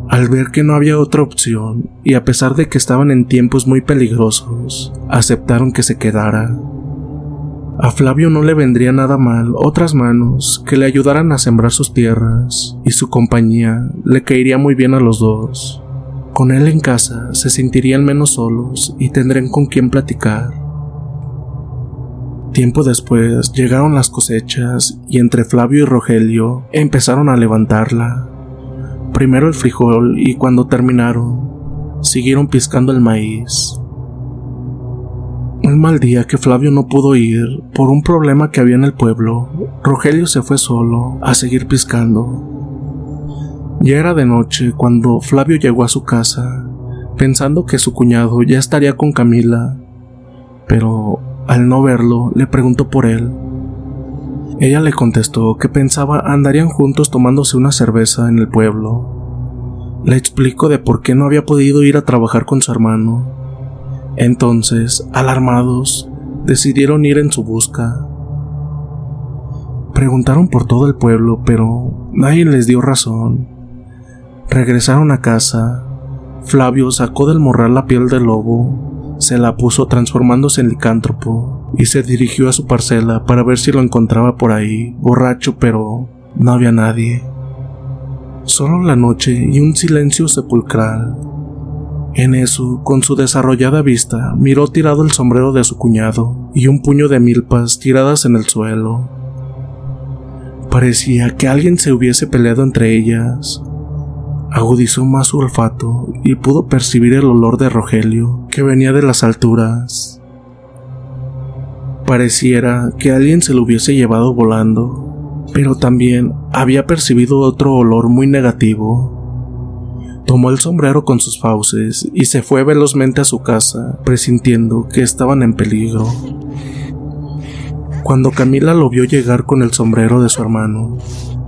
Speaker 2: Al ver que no había otra opción, y a pesar de que estaban en tiempos muy peligrosos, aceptaron que se quedara. A Flavio no le vendría nada mal otras manos que le ayudaran a sembrar sus tierras, y su compañía le caería muy bien a los dos. Con él en casa se sentirían menos solos y tendrían con quien platicar. Tiempo después llegaron las cosechas y entre Flavio y Rogelio empezaron a levantarla primero el frijol y cuando terminaron, siguieron piscando el maíz. Un mal día que Flavio no pudo ir por un problema que había en el pueblo, Rogelio se fue solo a seguir piscando. Ya era de noche cuando Flavio llegó a su casa, pensando que su cuñado ya estaría con Camila, pero al no verlo le preguntó por él. Ella le contestó que pensaba andarían juntos tomándose una cerveza en el pueblo. Le explicó de por qué no había podido ir a trabajar con su hermano. Entonces, alarmados, decidieron ir en su busca. Preguntaron por todo el pueblo, pero nadie les dio razón. Regresaron a casa. Flavio sacó del morral la piel del lobo se la puso transformándose en licántropo y se dirigió a su parcela para ver si lo encontraba por ahí, borracho, pero no había nadie. Solo la noche y un silencio sepulcral. En eso, con su desarrollada vista, miró tirado el sombrero de su cuñado y un puño de milpas tiradas en el suelo. Parecía que alguien se hubiese peleado entre ellas, agudizó más su olfato y pudo percibir el olor de Rogelio que venía de las alturas. Pareciera que alguien se lo hubiese llevado volando, pero también había percibido otro olor muy negativo. Tomó el sombrero con sus fauces y se fue velozmente a su casa, presintiendo que estaban en peligro. Cuando Camila lo vio llegar con el sombrero de su hermano,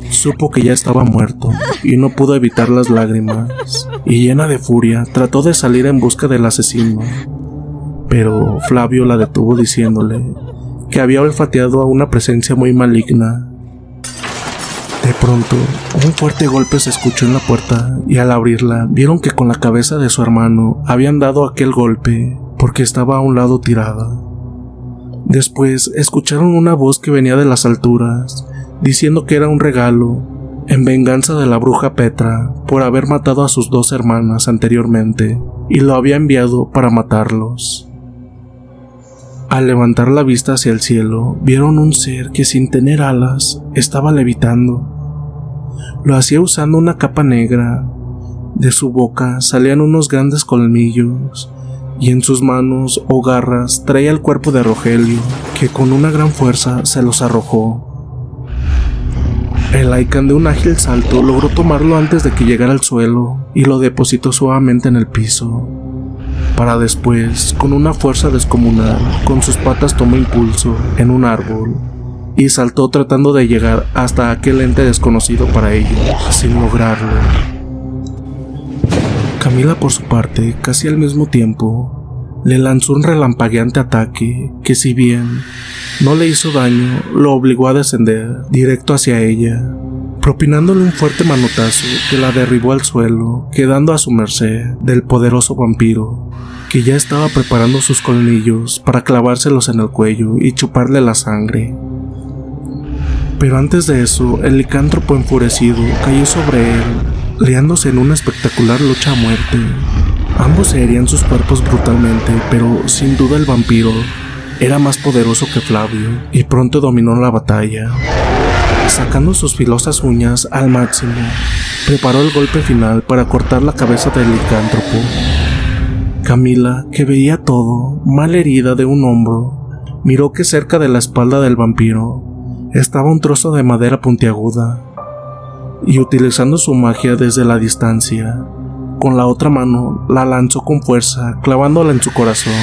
Speaker 2: Supo que ya estaba muerto y no pudo evitar las lágrimas, y llena de furia trató de salir en busca del asesino. pero Flavio la detuvo diciéndole que había olfateado a una presencia muy maligna. De pronto, un fuerte golpe se escuchó en la puerta y al abrirla vieron que con la cabeza de su hermano habían dado aquel golpe porque estaba a un lado tirada. Después escucharon una voz que venía de las alturas, diciendo que era un regalo, en venganza de la bruja Petra por haber matado a sus dos hermanas anteriormente, y lo había enviado para matarlos. Al levantar la vista hacia el cielo, vieron un ser que sin tener alas estaba levitando. Lo hacía usando una capa negra. De su boca salían unos grandes colmillos y en sus manos o garras traía el cuerpo de Rogelio, que con una gran fuerza se los arrojó. El Aikan de un ágil salto logró tomarlo antes de que llegara al suelo y lo depositó suavemente en el piso para después, con una fuerza descomunal, con sus patas tomó impulso en un árbol y saltó tratando de llegar hasta aquel ente desconocido para ellos, sin lograrlo. Camila, por su parte, casi al mismo tiempo, le lanzó un relampagueante ataque que si bien no le hizo daño, lo obligó a descender directo hacia ella, propinándole un fuerte manotazo que la derribó al suelo, quedando a su merced del poderoso vampiro, que ya estaba preparando sus colmillos para clavárselos en el cuello y chuparle la sangre. Pero antes de eso, el licántropo enfurecido cayó sobre él, liándose en una espectacular lucha a muerte. Ambos se herían sus cuerpos brutalmente, pero sin duda el vampiro era más poderoso que Flavio y pronto dominó la batalla. Sacando sus filosas uñas al máximo, preparó el golpe final para cortar la cabeza del licántropo. Camila, que veía todo, mal herida de un hombro, miró que cerca de la espalda del vampiro estaba un trozo de madera puntiaguda, y utilizando su magia desde la distancia, con la otra mano la lanzó con fuerza, clavándola en su corazón,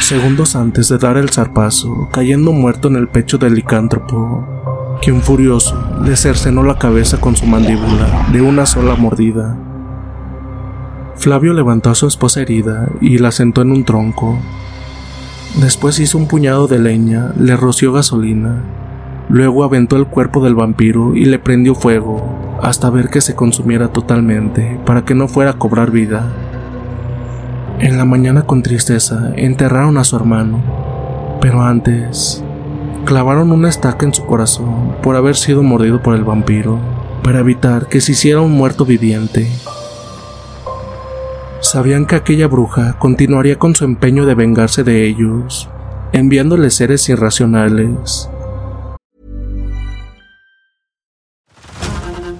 Speaker 2: segundos antes de dar el zarpazo, cayendo muerto en el pecho del licántropo quien furioso le cercenó la cabeza con su mandíbula de una sola mordida. Flavio levantó a su esposa herida y la sentó en un tronco. Después hizo un puñado de leña, le roció gasolina, luego aventó el cuerpo del vampiro y le prendió fuego hasta ver que se consumiera totalmente para que no fuera a cobrar vida. En la mañana con tristeza enterraron a su hermano, pero antes clavaron una estaca en su corazón por haber sido mordido por el vampiro, para evitar que se hiciera un muerto viviente. Sabían que aquella bruja continuaría con su empeño de vengarse de ellos, enviándoles seres irracionales.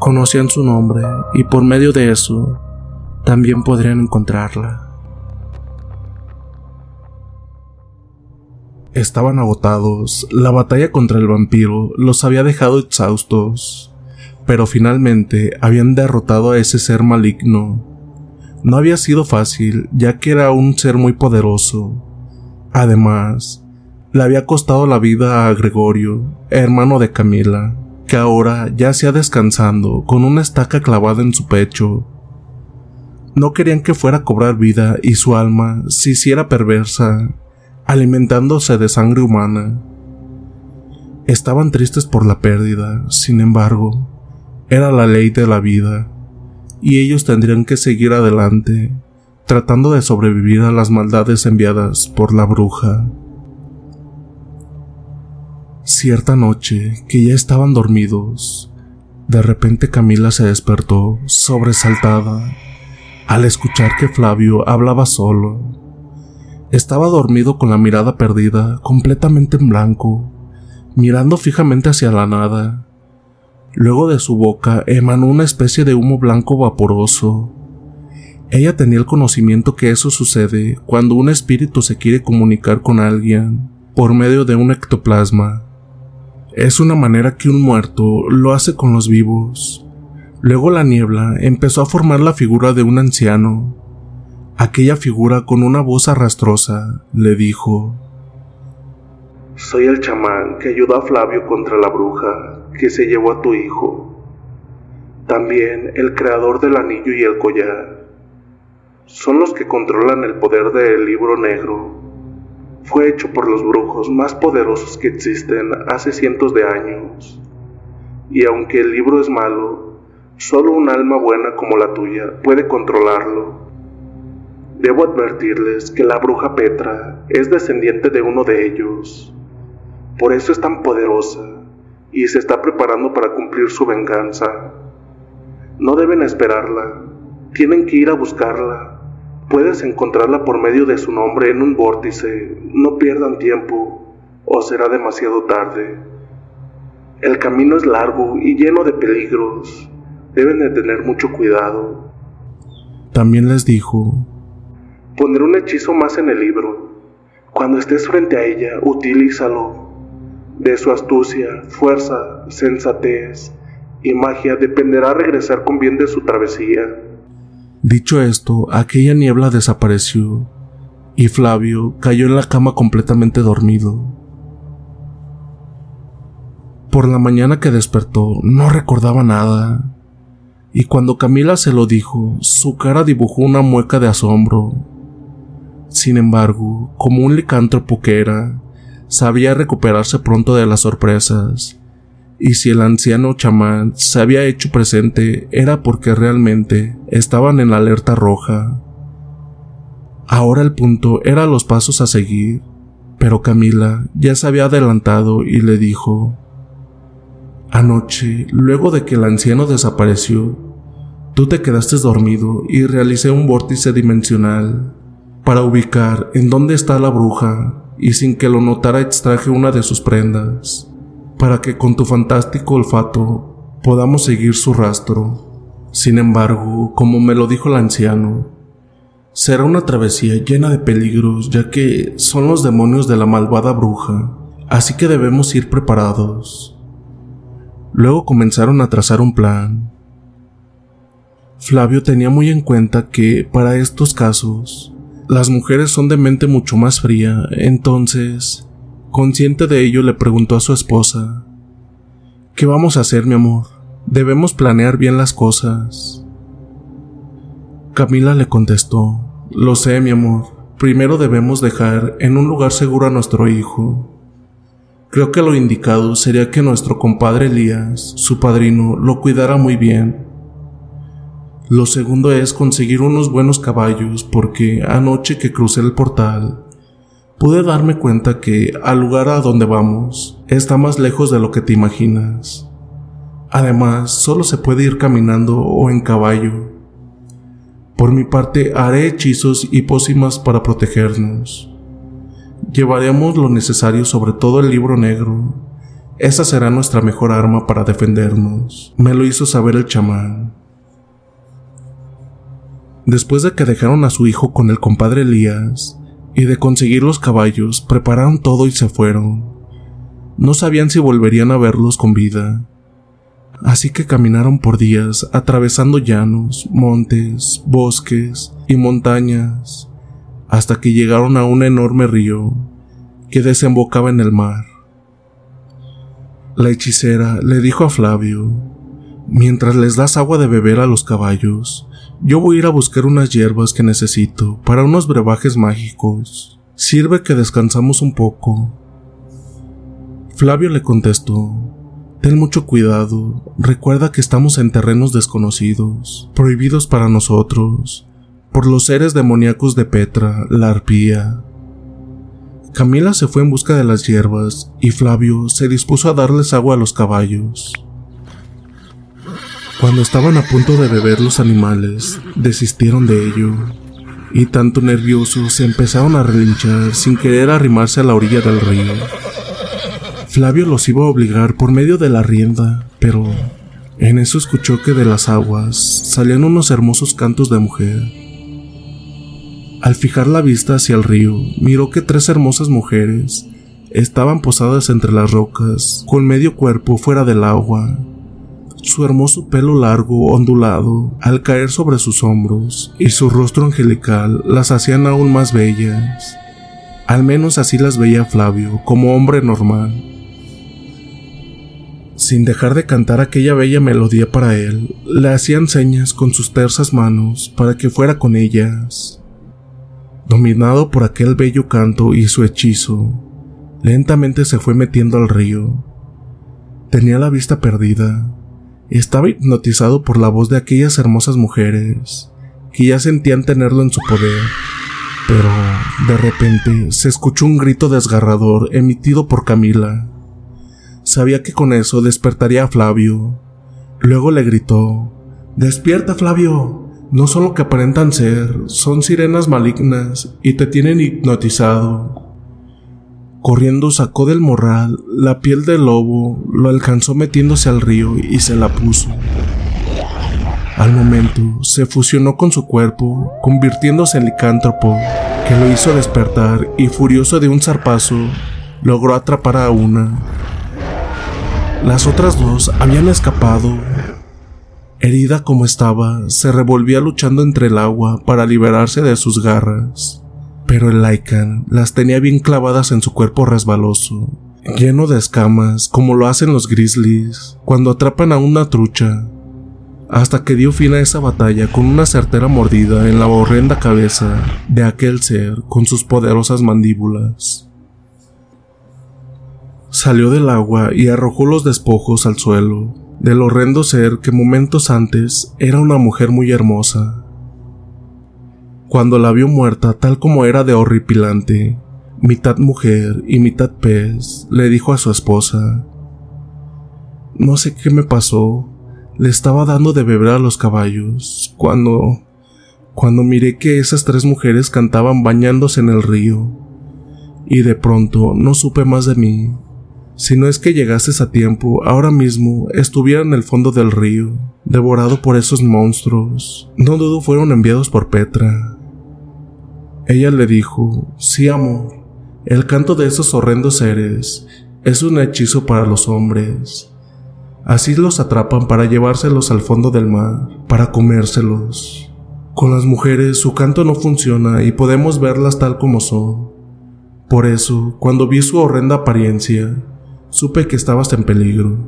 Speaker 2: Conocían su nombre y por medio de eso también podrían encontrarla. Estaban agotados, la batalla contra el vampiro los había dejado exhaustos, pero finalmente habían derrotado a ese ser maligno. No había sido fácil, ya que era un ser muy poderoso. Además, le había costado la vida a Gregorio, hermano de Camila, que ahora yacía descansando con una estaca clavada en su pecho. No querían que fuera a cobrar vida y su alma se hiciera perversa, alimentándose de sangre humana. Estaban tristes por la pérdida, sin embargo, era la ley de la vida, y ellos tendrían que seguir adelante, tratando de sobrevivir a las maldades enviadas por la bruja. Cierta noche, que ya estaban dormidos, de repente Camila se despertó, sobresaltada, al escuchar que Flavio hablaba solo. Estaba dormido con la mirada perdida, completamente en blanco, mirando fijamente hacia la nada. Luego de su boca emanó una especie de humo blanco vaporoso. Ella tenía el conocimiento que eso sucede cuando un espíritu se quiere comunicar con alguien por medio de un ectoplasma. Es una manera que un muerto lo hace con los vivos. Luego la niebla empezó a formar la figura de un anciano. Aquella figura con una voz arrastrosa le dijo, Soy el chamán que ayudó a Flavio contra la bruja que se llevó a tu hijo. También el creador del anillo y el collar. Son los que controlan el poder del libro negro fue hecho por los brujos más poderosos que existen hace cientos de años. Y aunque el libro es malo, solo un alma buena como la tuya puede controlarlo. Debo advertirles que la bruja Petra es descendiente de uno de ellos. Por eso es tan poderosa y se está preparando para cumplir su venganza. No deben esperarla, tienen que ir a buscarla Puedes encontrarla por medio de su nombre en un vórtice. No pierdan tiempo, o será demasiado tarde. El camino es largo y lleno de peligros. Deben de tener mucho cuidado. También les dijo, pondré un hechizo más en el libro. Cuando estés frente a ella, utilízalo. De su astucia, fuerza, sensatez y magia dependerá regresar con bien de su travesía. Dicho esto, aquella niebla desapareció y Flavio cayó en la cama completamente dormido. Por la mañana que despertó no recordaba nada, y cuando Camila se lo dijo, su cara dibujó una mueca de asombro. Sin embargo, como un licántropo que era, sabía recuperarse pronto de las sorpresas y si el anciano chamán se había hecho presente era porque realmente estaban en la alerta roja. Ahora el punto era los pasos a seguir, pero Camila ya se había adelantado y le dijo, Anoche, luego de que el anciano desapareció, tú te quedaste dormido y realicé un vórtice dimensional para ubicar en dónde está la bruja y sin que lo notara extraje una de sus prendas para que con tu fantástico olfato podamos seguir su rastro. Sin embargo, como me lo dijo el anciano, será una travesía llena de peligros ya que son los demonios de la malvada bruja, así que debemos ir preparados. Luego comenzaron a trazar un plan. Flavio tenía muy en cuenta que, para estos casos, las mujeres son de mente mucho más fría, entonces, consciente de ello, le preguntó a su esposa, ¿Qué vamos a hacer, mi amor? Debemos planear bien las cosas. Camila le contestó, Lo sé, mi amor, primero debemos dejar en un lugar seguro a nuestro hijo. Creo que lo indicado sería que nuestro compadre Elías, su padrino, lo cuidara muy bien. Lo segundo es conseguir unos buenos caballos porque anoche que crucé el portal pude darme cuenta que al lugar a donde vamos está más lejos de lo que te imaginas. Además, solo se puede ir caminando o en caballo. Por mi parte, haré hechizos y pócimas para protegernos. Llevaremos lo necesario sobre todo el libro negro. Esa será nuestra mejor arma para defendernos, me lo hizo saber el chamán. Después de que dejaron a su hijo con el compadre Elías y de conseguir los caballos, prepararon todo y se fueron. No sabían si volverían a verlos con vida. Así que caminaron por días atravesando llanos, montes, bosques y montañas, hasta que llegaron a un enorme río que desembocaba en el mar. La hechicera le dijo a Flavio, mientras les das agua de beber a los caballos, yo voy a ir a buscar unas hierbas que necesito para unos brebajes mágicos. Sirve que descansamos un poco. Flavio le contestó, Ten mucho cuidado, recuerda que estamos en terrenos desconocidos, prohibidos para nosotros, por los seres demoníacos de Petra, la arpía. Camila se fue en busca de las hierbas y Flavio se dispuso a darles agua a los caballos. Cuando estaban a punto de beber los animales, desistieron de ello, y tanto nerviosos se empezaron a relinchar sin querer arrimarse a la orilla del río. Flavio los iba a obligar por medio de la rienda, pero en eso escuchó que de las aguas salían unos hermosos cantos de mujer. Al fijar la vista hacia el río, miró que tres hermosas mujeres estaban posadas entre las rocas, con medio cuerpo fuera del agua. Su hermoso pelo largo, ondulado, al caer sobre sus hombros, y su rostro angelical las hacían aún más bellas. Al menos así las veía Flavio, como hombre normal. Sin dejar de cantar aquella bella melodía para él, le hacían señas con sus tersas manos para que fuera con ellas. Dominado por aquel bello canto y su hechizo, lentamente se fue metiendo al río. Tenía la vista perdida. Estaba hipnotizado por la voz de aquellas hermosas mujeres, que ya sentían tenerlo en su poder. Pero, de repente, se escuchó un grito desgarrador emitido por Camila. Sabía que con eso despertaría a Flavio. Luego le gritó, Despierta, Flavio. No son lo que aparentan ser, son sirenas malignas y te tienen hipnotizado. Corriendo sacó del morral la piel del lobo, lo alcanzó metiéndose al río y se la puso. Al momento se fusionó con su cuerpo, convirtiéndose en licántropo, que lo hizo despertar y furioso de un zarpazo, logró atrapar a una. Las otras dos habían escapado, Herida como estaba, se revolvía luchando entre el agua para liberarse de sus garras. Pero el Lycan las tenía bien clavadas en su cuerpo resbaloso, lleno de escamas, como lo hacen los grizzlies cuando atrapan a una trucha, hasta que dio fin a esa batalla con una certera mordida en la horrenda cabeza de aquel ser con sus poderosas mandíbulas. Salió del agua y arrojó los despojos al suelo, del horrendo ser que momentos antes era una mujer muy hermosa. Cuando la vio muerta tal como era de horripilante, mitad mujer y mitad pez, le dijo a su esposa, No sé qué me pasó, le estaba dando de beber a los caballos, cuando... cuando miré que esas tres mujeres cantaban bañándose en el río, y de pronto no supe más de mí. Si no es que llegases a tiempo, ahora mismo estuviera en el fondo del río, devorado por esos monstruos. No dudo fueron enviados por Petra. Ella le dijo, sí amor, el canto de esos horrendos seres es un hechizo para los hombres. Así los atrapan para llevárselos al fondo del mar, para comérselos. Con las mujeres su canto no funciona y podemos verlas tal como son. Por eso, cuando vi su horrenda apariencia, supe que estabas en peligro.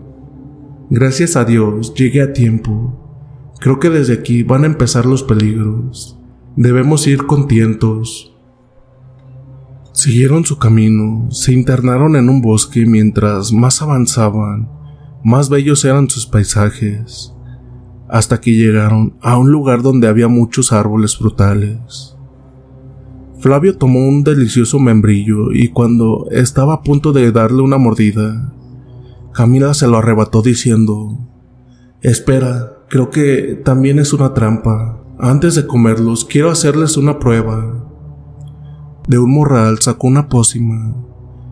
Speaker 2: Gracias a Dios llegué a tiempo. Creo que desde aquí van a empezar los peligros. Debemos ir contentos. Siguieron su camino, se internaron en un bosque mientras más avanzaban, más bellos eran sus paisajes, hasta que llegaron a un lugar donde había muchos árboles frutales. Flavio tomó un delicioso membrillo y cuando estaba a punto de darle una mordida, Camila se lo arrebató diciendo, Espera, creo que también es una trampa. Antes de comerlos, quiero hacerles una prueba. De un morral sacó una pócima,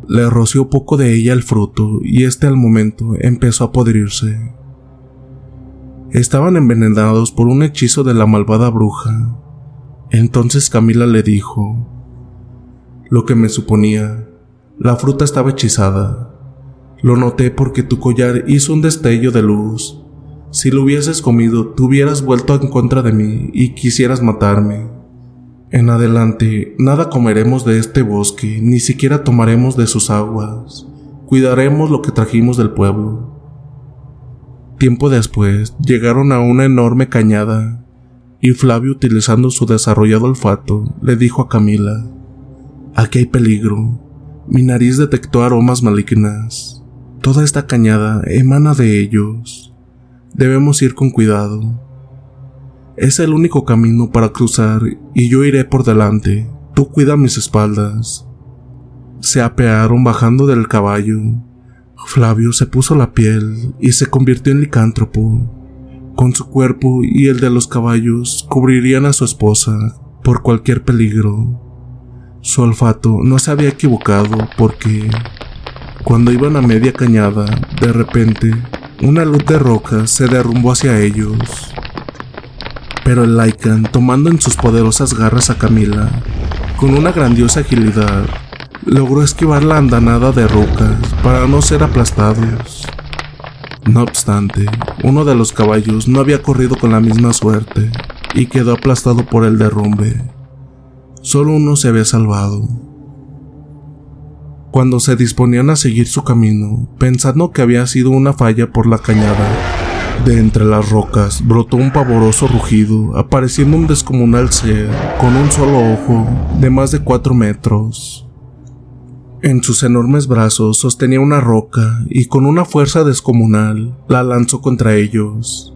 Speaker 2: le roció poco de ella el fruto y este al momento empezó a podrirse. Estaban envenenados por un hechizo de la malvada bruja. Entonces Camila le dijo, lo que me suponía, la fruta estaba hechizada. Lo noté porque tu collar hizo un destello de luz. Si lo hubieses comido, tú hubieras vuelto en contra de mí y quisieras matarme. En adelante, nada comeremos de este bosque, ni siquiera tomaremos de sus aguas. Cuidaremos lo que trajimos del pueblo. Tiempo después, llegaron a una enorme cañada, y Flavio, utilizando su desarrollado olfato, le dijo a Camila, Aquí hay peligro. Mi nariz detectó aromas malignas. Toda esta cañada emana de ellos. Debemos ir con cuidado. Es el único camino para cruzar y yo iré por delante. Tú cuida mis espaldas. Se apearon bajando del caballo. Flavio se puso la piel y se convirtió en licántropo. Con su cuerpo y el de los caballos cubrirían a su esposa por cualquier peligro. Su olfato no se había equivocado porque cuando iban a media cañada, de repente, una luz de roca se derrumbó hacia ellos pero el Lycan, tomando en sus poderosas garras a Camila, con una grandiosa agilidad, logró esquivar la andanada de rocas para no ser aplastados. No obstante, uno de los caballos no había corrido con la misma suerte y quedó aplastado por el derrumbe. Solo uno se había salvado. Cuando se disponían a seguir su camino, pensando que había sido una falla por la cañada, de entre las rocas brotó un pavoroso rugido, apareciendo un descomunal ser con un solo ojo de más de cuatro metros. En sus enormes brazos sostenía una roca y con una fuerza descomunal la lanzó contra ellos.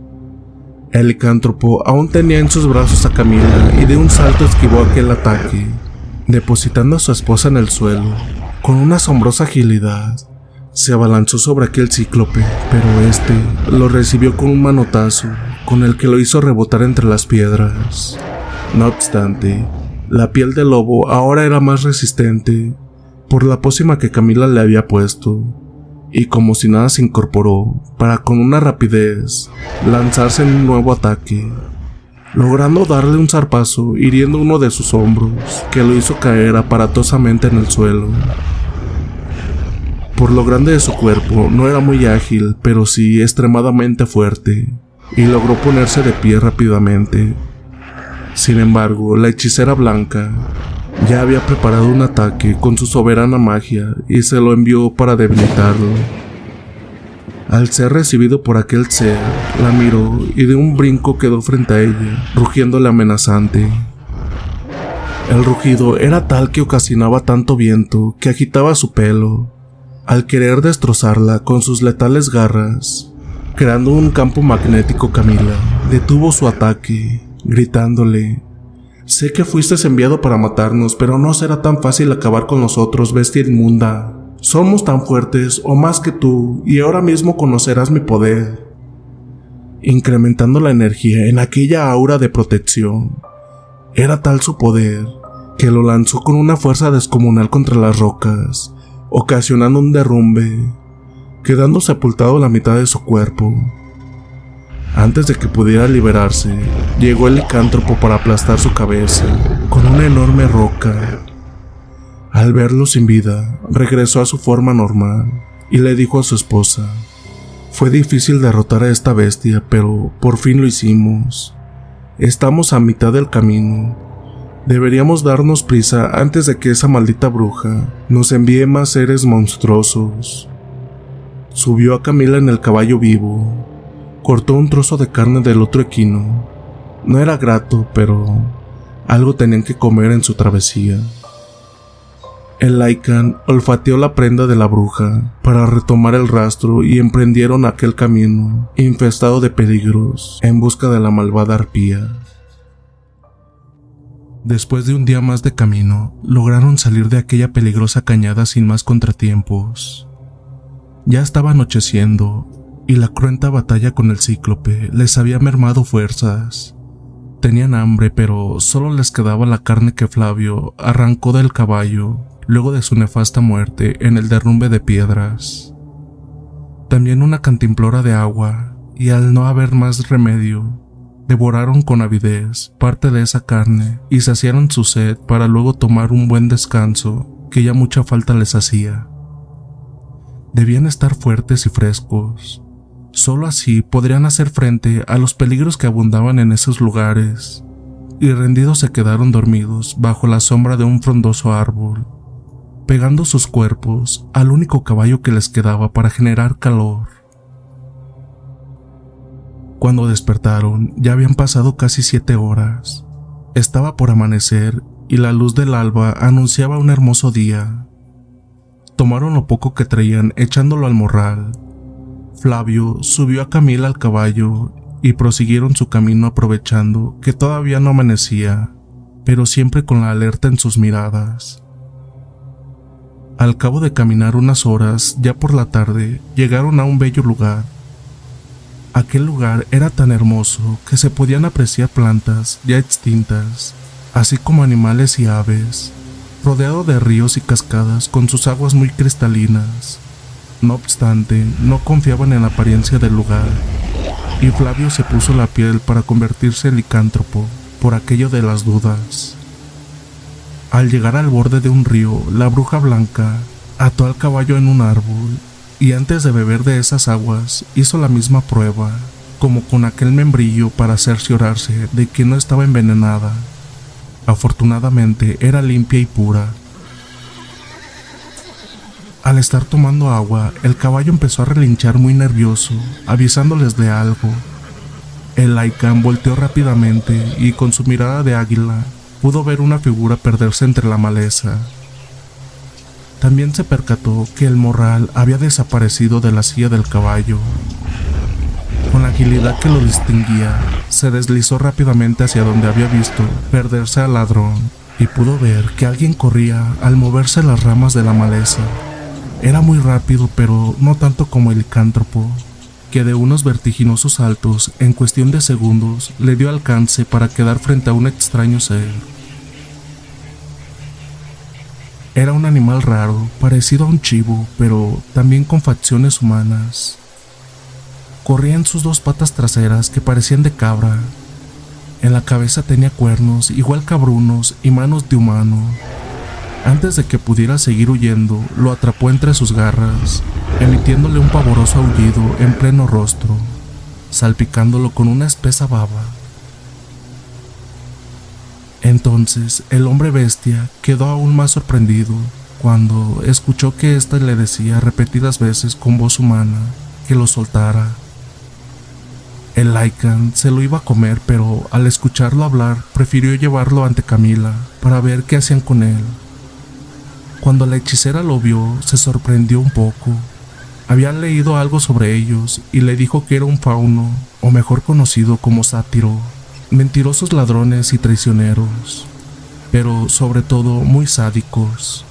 Speaker 2: El licántropo aún tenía en sus brazos a Camila y de un salto esquivó aquel ataque, depositando a su esposa en el suelo con una asombrosa agilidad. Se abalanzó sobre aquel cíclope, pero este lo recibió con un manotazo, con el que lo hizo rebotar entre las piedras. No obstante, la piel del lobo ahora era más resistente por la pócima que Camila le había puesto, y como si nada se incorporó para con una rapidez lanzarse en un nuevo ataque, logrando darle un zarpazo hiriendo uno de sus hombros, que lo hizo caer aparatosamente en el suelo. Por lo grande de su cuerpo, no era muy ágil, pero sí extremadamente fuerte, y logró ponerse de pie rápidamente. Sin embargo, la hechicera blanca ya había preparado un ataque con su soberana magia y se lo envió para debilitarlo. Al ser recibido por aquel ser, la miró y de un brinco quedó frente a ella, rugiéndole amenazante. El rugido era tal que ocasionaba tanto viento que agitaba su pelo, al querer destrozarla con sus letales garras, creando un campo magnético Camila, detuvo su ataque, gritándole, Sé que fuiste enviado para matarnos, pero no será tan fácil acabar con nosotros, bestia inmunda. Somos tan fuertes o más que tú, y ahora mismo conocerás mi poder. Incrementando la energía en aquella aura de protección. Era tal su poder que lo lanzó con una fuerza descomunal contra las rocas, ocasionando un derrumbe, quedando sepultado la mitad de su cuerpo. Antes de que pudiera liberarse, llegó el licántropo para aplastar su cabeza con una enorme roca. Al verlo sin vida, regresó a su forma normal y le dijo a su esposa, Fue difícil derrotar a esta bestia, pero por fin lo hicimos. Estamos a mitad del camino. Deberíamos darnos prisa antes de que esa maldita bruja nos envíe más seres monstruosos. Subió a Camila en el caballo vivo, cortó un trozo de carne del otro equino. No era grato, pero algo tenían que comer en su travesía. El Lycan olfateó la prenda de la bruja para retomar el rastro y emprendieron aquel camino infestado de peligros en busca de la malvada arpía. Después de un día más de camino, lograron salir de aquella peligrosa cañada sin más contratiempos. Ya estaba anocheciendo y la cruenta batalla con el cíclope les había mermado fuerzas. Tenían hambre, pero solo les quedaba la carne que Flavio arrancó del caballo luego de su nefasta muerte en el derrumbe de piedras. También una cantimplora de agua, y al no haber más remedio, devoraron con avidez parte de esa carne y saciaron su sed para luego tomar un buen descanso que ya mucha falta les hacía. Debían estar fuertes y frescos. Solo así podrían hacer frente a los peligros que abundaban en esos lugares, y rendidos se quedaron dormidos bajo la sombra de un frondoso árbol pegando sus cuerpos al único caballo que les quedaba para generar calor. Cuando despertaron ya habían pasado casi siete horas. Estaba por amanecer y la luz del alba anunciaba un hermoso día. Tomaron lo poco que traían echándolo al morral. Flavio subió a Camila al caballo y prosiguieron su camino aprovechando que todavía no amanecía, pero siempre con la alerta en sus miradas. Al cabo de caminar unas horas, ya por la tarde, llegaron a un bello lugar. Aquel lugar era tan hermoso que se podían apreciar plantas ya extintas, así como animales y aves, rodeado de ríos y cascadas con sus aguas muy cristalinas. No obstante, no confiaban en la apariencia del lugar, y Flavio se puso la piel para convertirse en licántropo por aquello de las dudas. Al llegar al borde de un río, la bruja blanca ató al caballo en un árbol y antes de beber de esas aguas hizo la misma prueba, como con aquel membrillo para cerciorarse de que no estaba envenenada. Afortunadamente era limpia y pura. Al estar tomando agua, el caballo empezó a relinchar muy nervioso, avisándoles de algo. El Laikan volteó rápidamente y con su mirada de águila pudo ver una figura perderse entre la maleza. También se percató que el morral había desaparecido de la silla del caballo. Con la agilidad que lo distinguía, se deslizó rápidamente hacia donde había visto perderse al ladrón y pudo ver que alguien corría al moverse las ramas de la maleza. Era muy rápido, pero no tanto como el licántropo, que de unos vertiginosos saltos, en cuestión de segundos, le dio alcance para quedar frente a un extraño ser. Era un animal raro, parecido a un chivo, pero también con facciones humanas. Corría en sus dos patas traseras que parecían de cabra. En la cabeza tenía cuernos igual cabrunos y manos de humano. Antes de que pudiera seguir huyendo, lo atrapó entre sus garras, emitiéndole un pavoroso aullido en pleno rostro, salpicándolo con una espesa baba. Entonces el hombre bestia quedó aún más sorprendido cuando escuchó que ésta le decía repetidas veces con voz humana que lo soltara. El Lycan se lo iba a comer, pero al escucharlo hablar prefirió llevarlo ante Camila para ver qué hacían con él. Cuando la hechicera lo vio, se sorprendió un poco. Había leído algo sobre ellos y le dijo que era un fauno, o mejor conocido como sátiro, mentirosos ladrones y traicioneros, pero sobre todo muy sádicos.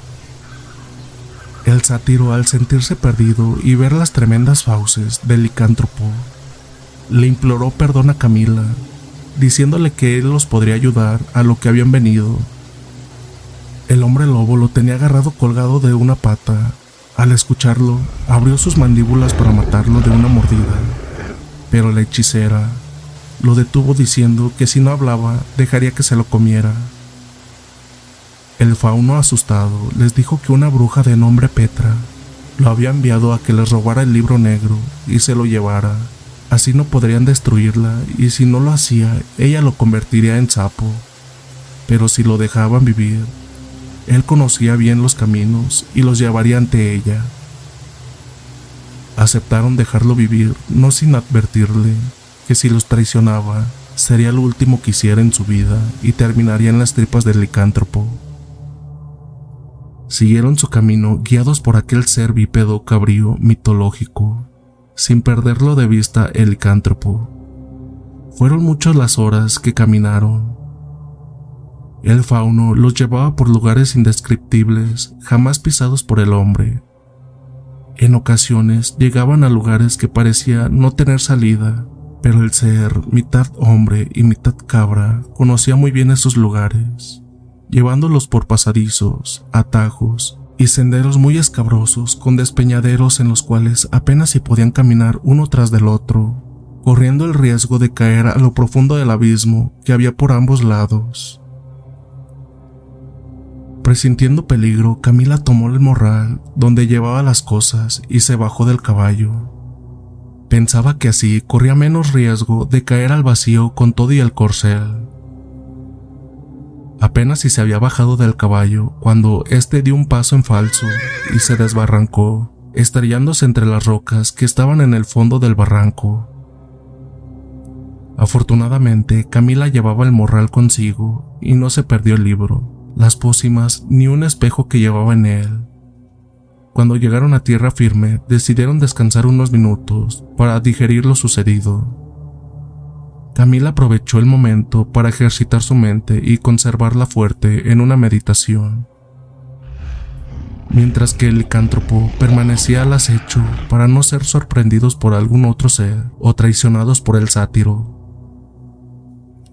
Speaker 2: El sátiro, al sentirse perdido y ver las tremendas fauces del licántropo, le imploró perdón a Camila, diciéndole que él los podría ayudar a lo que habían venido el hombre lobo lo tenía agarrado colgado de una pata. Al escucharlo, abrió sus mandíbulas para matarlo de una mordida. Pero la hechicera lo detuvo diciendo que si no hablaba, dejaría que se lo comiera. El fauno asustado les dijo que una bruja de nombre Petra lo había enviado a que les robara el libro negro y se lo llevara. Así no podrían destruirla y si no lo hacía, ella lo convertiría en sapo. Pero si lo dejaban vivir, él conocía bien los caminos y los llevaría ante ella. Aceptaron dejarlo vivir, no sin advertirle que si los traicionaba, sería lo último que hiciera en su vida y terminaría en las tripas del licántropo. Siguieron su camino guiados por aquel ser bípedo cabrío mitológico, sin perderlo de vista el licántropo. Fueron muchas las horas que caminaron. El fauno los llevaba por lugares indescriptibles, jamás pisados por el hombre. En ocasiones llegaban a lugares que parecía no tener salida, pero el ser, mitad hombre y mitad cabra, conocía muy bien esos lugares, llevándolos por pasadizos, atajos y senderos muy escabrosos con despeñaderos en los cuales apenas se podían caminar uno tras del otro, corriendo el riesgo de caer a lo profundo del abismo que había por ambos lados. Presintiendo peligro, Camila tomó el morral donde llevaba las cosas y se bajó del caballo. Pensaba que así corría menos riesgo de caer al vacío con todo y el corcel. Apenas si se había bajado del caballo cuando éste dio un paso en falso y se desbarrancó, estrellándose entre las rocas que estaban en el fondo del barranco. Afortunadamente, Camila llevaba el morral consigo y no se perdió el libro, las pócimas ni un espejo que llevaba en él. Cuando llegaron a tierra firme, decidieron descansar unos minutos para digerir lo sucedido. Camila aprovechó el momento para ejercitar su mente y conservarla fuerte en una meditación, mientras que el licántropo permanecía al acecho para no ser sorprendidos por algún otro ser o traicionados por el sátiro.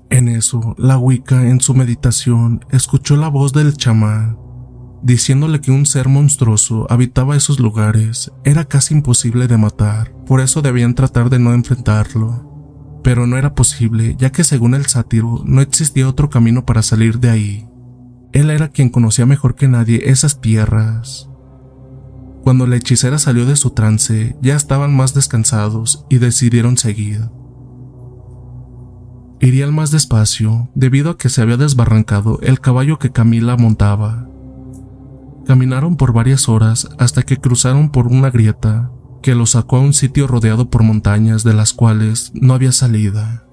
Speaker 2: En eso, la Wicca en su meditación escuchó la voz del chamán diciéndole que un ser monstruoso habitaba esos lugares, era casi imposible de matar, por eso debían tratar de no enfrentarlo. Pero no era posible, ya que según el sátiro no existía otro camino para salir de ahí. Él era quien conocía mejor que nadie esas tierras. Cuando la hechicera salió de su trance, ya estaban más descansados y decidieron seguir. Irían más despacio, debido a que se había desbarrancado el caballo que Camila montaba, Caminaron por varias horas hasta que cruzaron por una grieta que los sacó a un sitio rodeado por montañas de las cuales no había salida.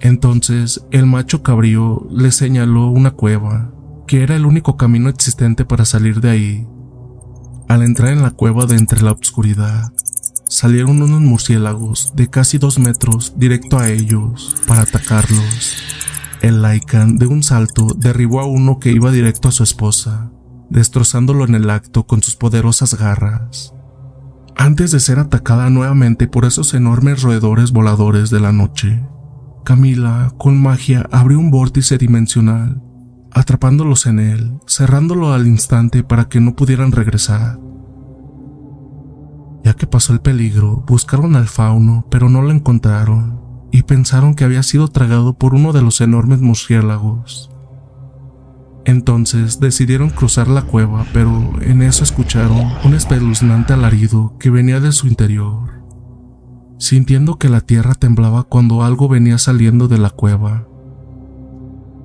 Speaker 2: Entonces el macho cabrío le señaló una cueva, que era el único camino existente para salir de ahí. Al entrar en la cueva de entre la oscuridad, salieron unos murciélagos de casi dos metros directo a ellos para atacarlos. El Lycan de un salto derribó a uno que iba directo a su esposa, destrozándolo en el acto con sus poderosas garras. Antes de ser atacada nuevamente por esos enormes roedores voladores de la noche, Camila, con magia, abrió un vórtice dimensional, atrapándolos en él, cerrándolo al instante para que no pudieran regresar. Ya que pasó el peligro, buscaron al fauno, pero no lo encontraron, y pensaron que había sido tragado por uno de los enormes murciélagos. Entonces decidieron cruzar la cueva, pero en eso escucharon un espeluznante alarido que venía de su interior, sintiendo que la tierra temblaba cuando algo venía saliendo de la cueva.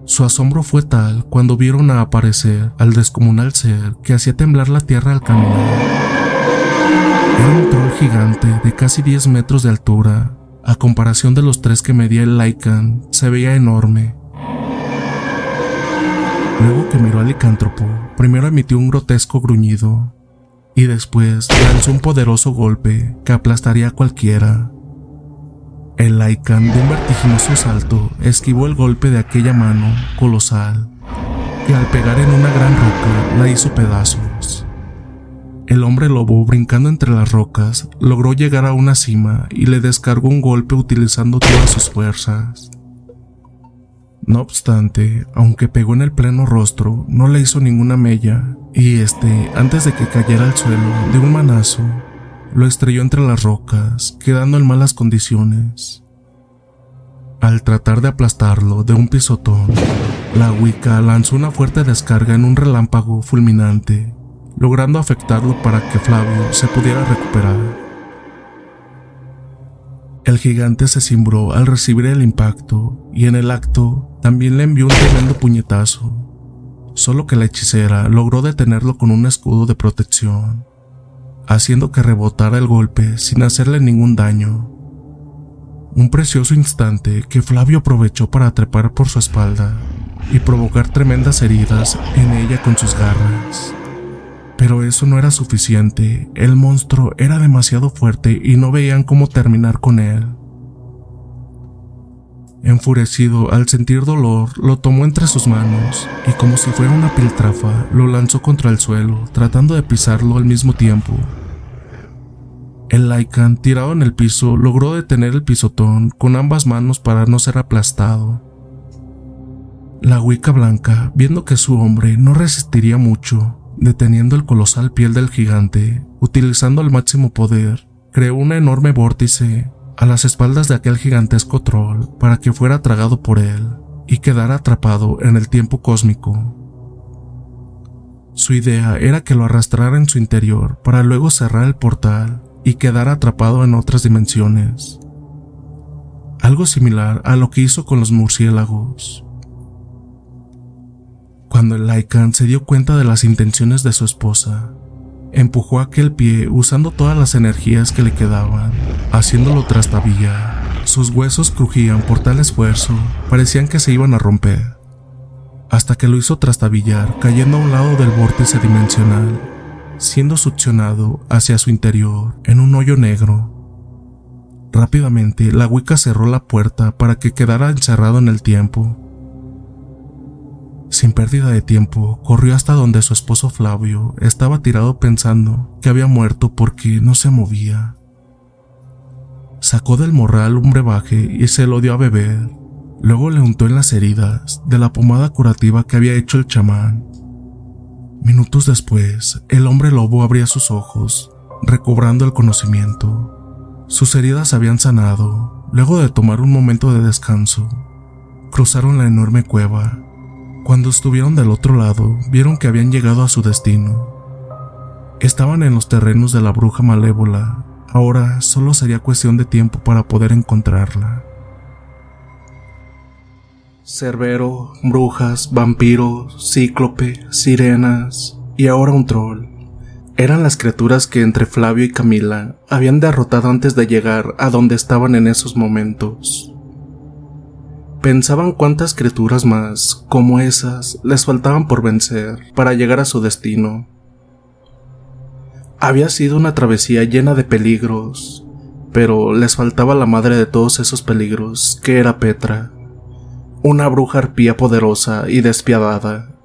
Speaker 2: Su asombro fue tal cuando vieron a aparecer al descomunal ser que hacía temblar la tierra al caminar. Era un troll gigante de casi 10 metros de altura. A comparación de los tres que medía el Lycan, se veía enorme Luego que miró al licántropo, primero emitió un grotesco gruñido y después lanzó un poderoso golpe que aplastaría a cualquiera. El Lycan de un vertiginoso salto esquivó el golpe de aquella mano colosal que al pegar en una gran roca la hizo pedazos. El hombre lobo brincando entre las rocas logró llegar a una cima y le descargó un golpe utilizando todas sus fuerzas. No obstante, aunque pegó en el pleno rostro, no le hizo ninguna mella, y este, antes de que cayera al suelo de un manazo, lo estrelló entre las rocas, quedando en malas condiciones. Al tratar de aplastarlo de un pisotón, la Wicca lanzó una fuerte descarga en un relámpago fulminante, logrando afectarlo para que Flavio se pudiera recuperar. El gigante se cimbró al recibir el impacto y en el acto también le envió un tremendo puñetazo, solo que la hechicera logró detenerlo con un escudo de protección, haciendo que rebotara el golpe sin hacerle ningún daño. Un precioso instante que Flavio aprovechó para trepar por su espalda y provocar tremendas heridas en ella con sus garras. Pero eso no era suficiente, el monstruo era demasiado fuerte y no veían cómo terminar con él. Enfurecido al sentir dolor, lo tomó entre sus manos y como si fuera una piltrafa, lo lanzó contra el suelo, tratando de pisarlo al mismo tiempo. El Lycan, tirado en el piso, logró detener el pisotón con ambas manos para no ser aplastado. La Wicca Blanca, viendo que su hombre no resistiría mucho, deteniendo el colosal piel del gigante, utilizando al máximo poder, creó un enorme vórtice a las espaldas de aquel gigantesco troll para que fuera tragado por él y quedara atrapado en el tiempo cósmico. Su idea era que lo arrastrara en su interior para luego cerrar el portal y quedar atrapado en otras dimensiones. Algo similar a lo que hizo con los murciélagos. Cuando el Lycan se dio cuenta de las intenciones de su esposa, empujó aquel pie usando todas las energías que le quedaban, haciéndolo trastabillar. Sus huesos crujían por tal esfuerzo, parecían que se iban a romper, hasta que lo hizo trastabillar, cayendo a un lado del vórtice dimensional, siendo succionado hacia su interior en un hoyo negro. Rápidamente, la Wicca cerró la puerta para que quedara encerrado en el tiempo sin pérdida de tiempo, corrió hasta donde su esposo Flavio estaba tirado pensando que había muerto porque no se movía. Sacó del morral un brebaje y se lo dio a beber. Luego le untó en las heridas de la pomada curativa que había hecho el chamán. Minutos después, el hombre lobo abría sus ojos, recobrando el conocimiento. Sus heridas habían sanado. Luego de tomar un momento de descanso, cruzaron la enorme cueva cuando estuvieron del otro lado, vieron que habían llegado a su destino. Estaban en los terrenos de la bruja malévola. Ahora solo sería cuestión de tiempo para poder encontrarla. Cerbero, brujas, vampiros, cíclope, sirenas y ahora un troll. Eran las criaturas que entre Flavio y Camila habían derrotado antes de llegar a donde estaban en esos momentos. Pensaban cuántas criaturas más, como esas, les faltaban por vencer para llegar a su destino. Había sido una travesía llena de peligros, pero les faltaba la madre de todos esos peligros, que era Petra, una bruja arpía poderosa y despiadada.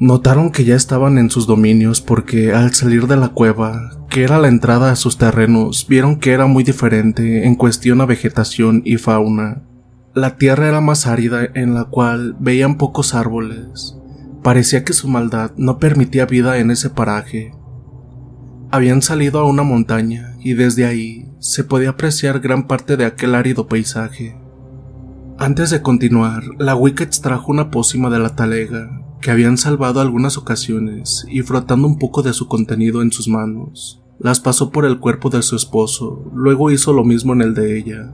Speaker 2: Notaron que ya estaban en sus dominios porque al salir de la cueva, que era la entrada a sus terrenos, vieron que era muy diferente en cuestión a vegetación y fauna. La tierra era más árida en la cual veían pocos árboles. Parecía que su maldad no permitía vida en ese paraje. Habían salido a una montaña y desde ahí se podía apreciar gran parte de aquel árido paisaje. Antes de continuar, la Wicca extrajo una pócima de la talega que habían salvado algunas ocasiones y frotando un poco de su contenido en sus manos, las pasó por el cuerpo de su esposo, luego hizo lo mismo en el de ella.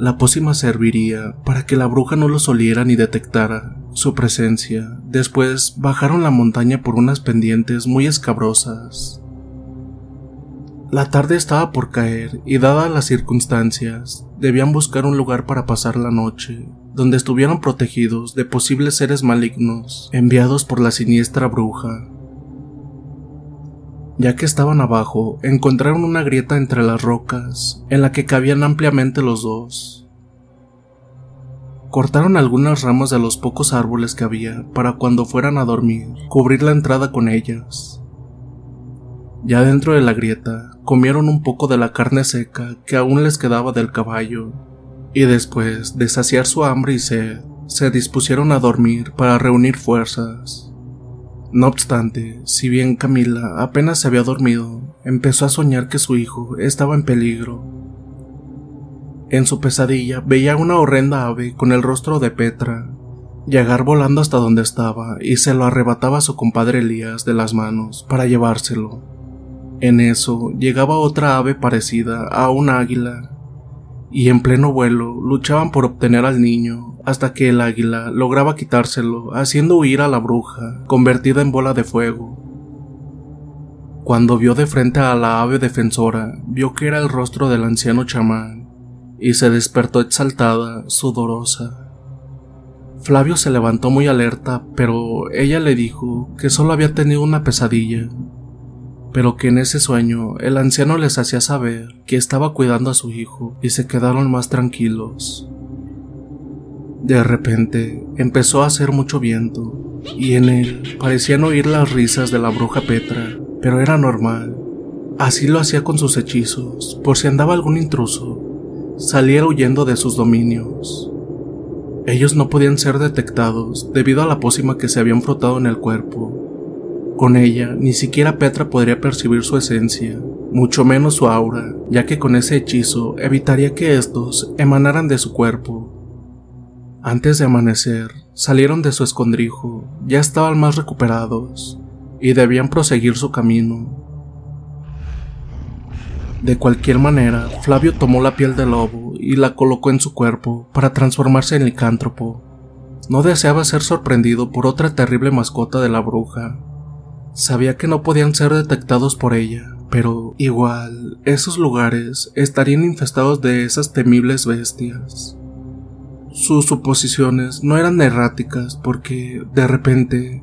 Speaker 2: La pócima serviría para que la bruja no los oliera ni detectara su presencia. Después bajaron la montaña por unas pendientes muy escabrosas. La tarde estaba por caer y dadas las circunstancias, debían buscar un lugar para pasar la noche, donde estuvieran protegidos de posibles seres malignos enviados por la siniestra bruja. Ya que estaban abajo, encontraron una grieta entre las rocas, en la que cabían ampliamente los dos. Cortaron algunas ramas de los pocos árboles que había para cuando fueran a dormir, cubrir la entrada con ellas. Ya dentro de la grieta, comieron un poco de la carne seca que aún les quedaba del caballo, y después de saciar su hambre y sed, se dispusieron a dormir para reunir fuerzas. No obstante, si bien Camila apenas se había dormido, empezó a soñar que su hijo estaba en peligro. En su pesadilla veía una horrenda ave con el rostro de Petra, llegar volando hasta donde estaba y se lo arrebataba a su compadre Elías de las manos para llevárselo. En eso llegaba otra ave parecida a un águila y en pleno vuelo luchaban por obtener al niño hasta que el águila lograba quitárselo haciendo huir a la bruja convertida en bola de fuego. Cuando vio de frente a la ave defensora, vio que era el rostro del anciano chamán y se despertó exaltada, sudorosa. Flavio se levantó muy alerta, pero ella le dijo que solo había tenido una pesadilla, pero que en ese sueño el anciano les hacía saber que estaba cuidando a su hijo y se quedaron más tranquilos. De repente empezó a hacer mucho viento y en él parecían oír las risas de la bruja Petra, pero era normal. Así lo hacía con sus hechizos, por si andaba algún intruso, saliera huyendo de sus dominios. Ellos no podían ser detectados debido a la pócima que se habían frotado en el cuerpo. Con ella, ni siquiera Petra podría percibir su esencia, mucho menos su aura, ya que con ese hechizo evitaría que estos emanaran de su cuerpo. Antes de amanecer, salieron de su escondrijo, ya estaban más recuperados, y debían proseguir su camino. De cualquier manera, Flavio tomó la piel del lobo y la colocó en su cuerpo para transformarse en licántropo. No deseaba ser sorprendido por otra terrible mascota de la bruja. Sabía que no podían ser detectados por ella, pero igual esos lugares estarían infestados de esas temibles bestias. Sus suposiciones no eran erráticas porque, de repente,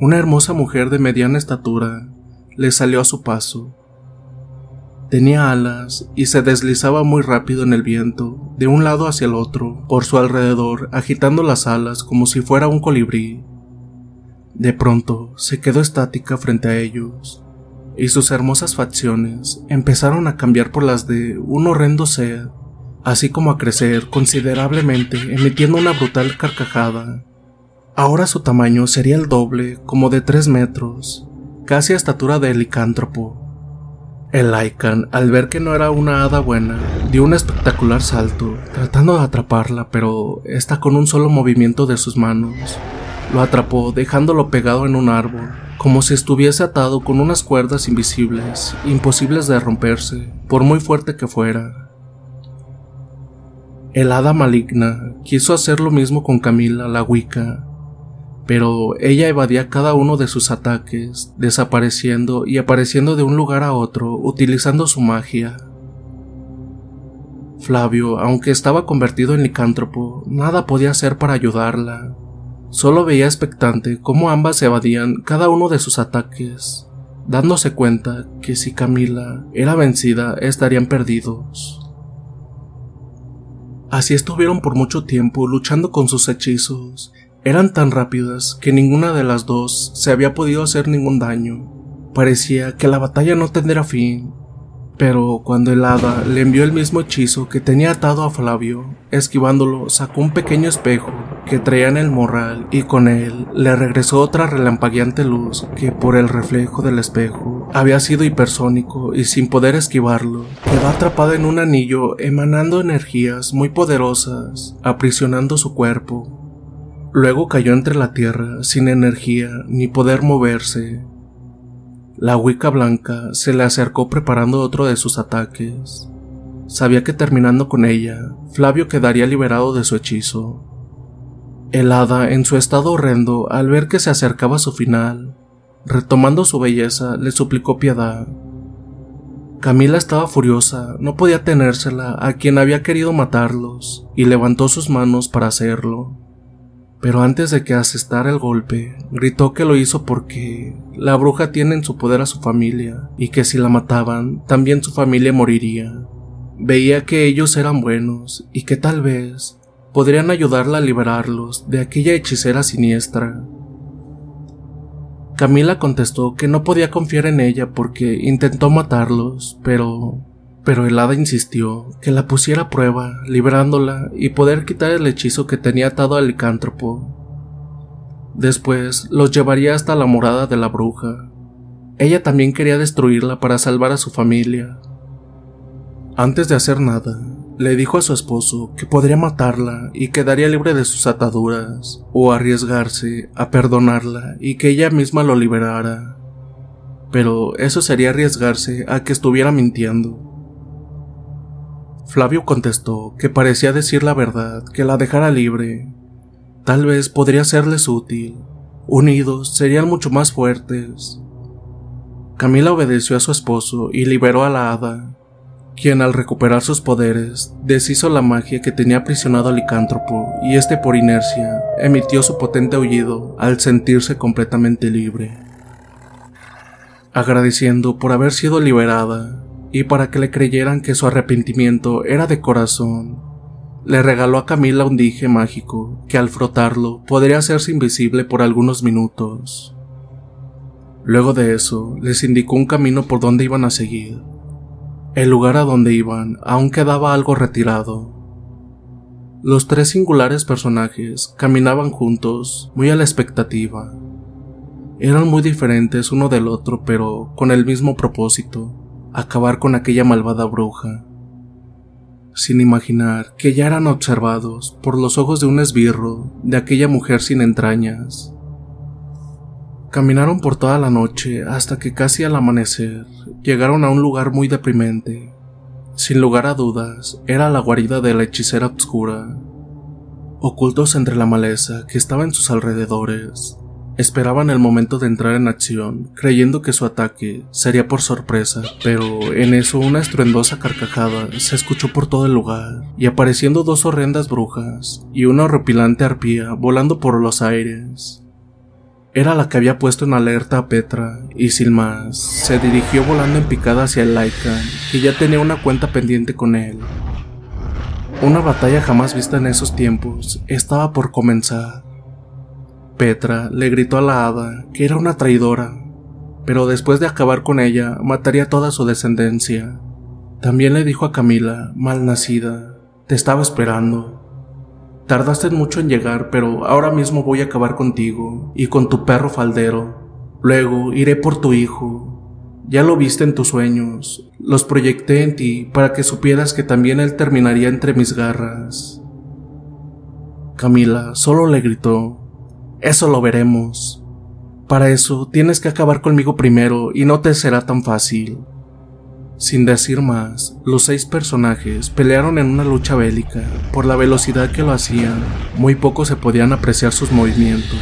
Speaker 2: una hermosa mujer de mediana estatura le salió a su paso Tenía alas y se deslizaba muy rápido en el viento, de un lado hacia el otro, por su alrededor, agitando las alas como si fuera un colibrí. De pronto se quedó estática frente a ellos, y sus hermosas facciones empezaron a cambiar por las de un horrendo ser, así como a crecer considerablemente, emitiendo una brutal carcajada. Ahora su tamaño sería el doble, como de tres metros, casi a estatura de licántropo. El Lycan, al ver que no era una hada buena, dio un espectacular salto, tratando de atraparla, pero esta con un solo movimiento de sus manos lo atrapó dejándolo pegado en un árbol, como si estuviese atado con unas cuerdas invisibles, imposibles de romperse, por muy fuerte que fuera. El hada maligna quiso hacer lo mismo con Camila la Wicca, pero ella evadía cada uno de sus ataques, desapareciendo y apareciendo de un lugar a otro utilizando su magia. Flavio, aunque estaba convertido en licántropo, nada podía hacer para ayudarla. Solo veía expectante cómo ambas evadían cada uno de sus ataques, dándose cuenta que si Camila era vencida estarían perdidos. Así estuvieron por mucho tiempo luchando con sus hechizos eran tan rápidas que ninguna de las dos se había podido hacer ningún daño. Parecía que la batalla no tendría fin, pero cuando el hada le envió el mismo hechizo que tenía atado a Flavio, esquivándolo sacó un pequeño espejo que traía en el morral y con él le regresó otra relampagueante luz que por el reflejo del espejo había sido hipersónico y sin poder esquivarlo, quedó atrapada en un anillo emanando energías muy poderosas, aprisionando su cuerpo. Luego cayó entre la tierra sin energía ni poder moverse. La Wicca blanca se le acercó preparando otro de sus ataques. Sabía que terminando con ella, Flavio quedaría liberado de su hechizo. El hada, en su estado horrendo, al ver que se acercaba su final, retomando su belleza, le suplicó piedad. Camila estaba furiosa, no podía tenérsela a quien había querido matarlos, y levantó sus manos para hacerlo pero antes de que asestara el golpe, gritó que lo hizo porque la bruja tiene en su poder a su familia y que si la mataban, también su familia moriría. Veía que ellos eran buenos y que tal vez podrían ayudarla a liberarlos de aquella hechicera siniestra. Camila contestó que no podía confiar en ella porque intentó matarlos, pero pero el hada insistió que la pusiera a prueba, librándola y poder quitar el hechizo que tenía atado al licántropo. Después los llevaría hasta la morada de la bruja. Ella también quería destruirla para salvar a su familia. Antes de hacer nada, le dijo a su esposo que podría matarla y quedaría libre de sus ataduras, o arriesgarse a perdonarla y que ella misma lo liberara. Pero eso sería arriesgarse a que estuviera mintiendo. Flavio contestó que parecía decir la verdad, que la dejara libre. Tal vez podría serles útil. Unidos serían mucho más fuertes. Camila obedeció a su esposo y liberó a la hada, quien al recuperar sus poderes deshizo la magia que tenía aprisionado al licántropo y este por inercia emitió su potente aullido al sentirse completamente libre. Agradeciendo por haber sido liberada y para que le creyeran que su arrepentimiento era de corazón, le regaló a Camila un dije mágico que al frotarlo podría hacerse invisible por algunos minutos. Luego de eso, les indicó un camino por donde iban a seguir el lugar a donde iban aún quedaba algo retirado. Los tres singulares personajes caminaban juntos, muy a la expectativa. Eran muy diferentes uno del otro, pero con el mismo propósito, acabar con aquella malvada bruja. Sin imaginar que ya eran observados por los ojos de un esbirro de aquella mujer sin entrañas. Caminaron por toda la noche hasta que casi al amanecer llegaron a un lugar muy deprimente. Sin lugar a dudas, era la guarida de la hechicera obscura. Ocultos entre la maleza que estaba en sus alrededores, esperaban el momento de entrar en acción, creyendo que su ataque sería por sorpresa, pero en eso una estruendosa carcajada se escuchó por todo el lugar, y apareciendo dos horrendas brujas y una horripilante arpía volando por los aires. Era la que había puesto en alerta a Petra, y sin más, se dirigió volando en picada hacia el Lycan, que ya tenía una cuenta pendiente con él. Una batalla jamás vista en esos tiempos estaba por comenzar. Petra le gritó a la hada que era una traidora, pero después de acabar con ella mataría toda su descendencia. También le dijo a Camila, mal nacida, te estaba esperando. Tardaste mucho en llegar, pero ahora mismo voy a acabar contigo y con tu perro faldero. Luego iré por tu hijo. Ya lo viste en tus sueños. Los proyecté en ti para que supieras que también él terminaría entre mis garras. Camila solo le gritó, Eso lo veremos. Para eso tienes que acabar conmigo primero y no te será tan fácil. Sin decir más, los seis personajes pelearon en una lucha bélica. Por la velocidad que lo hacían, muy poco se podían apreciar sus movimientos.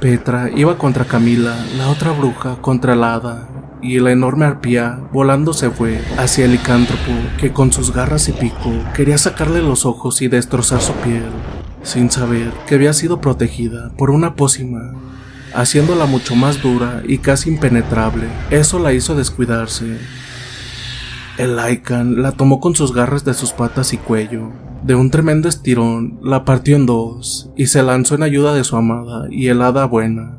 Speaker 2: Petra iba contra Camila, la otra bruja contra la hada, y la enorme arpía volando se fue hacia el licántropo que con sus garras y pico quería sacarle los ojos y destrozar su piel, sin saber que había sido protegida por una pócima, haciéndola mucho más dura y casi impenetrable. Eso la hizo descuidarse el Lycan la tomó con sus garras de sus patas y cuello. De un tremendo estirón, la partió en dos y se lanzó en ayuda de su amada y helada buena.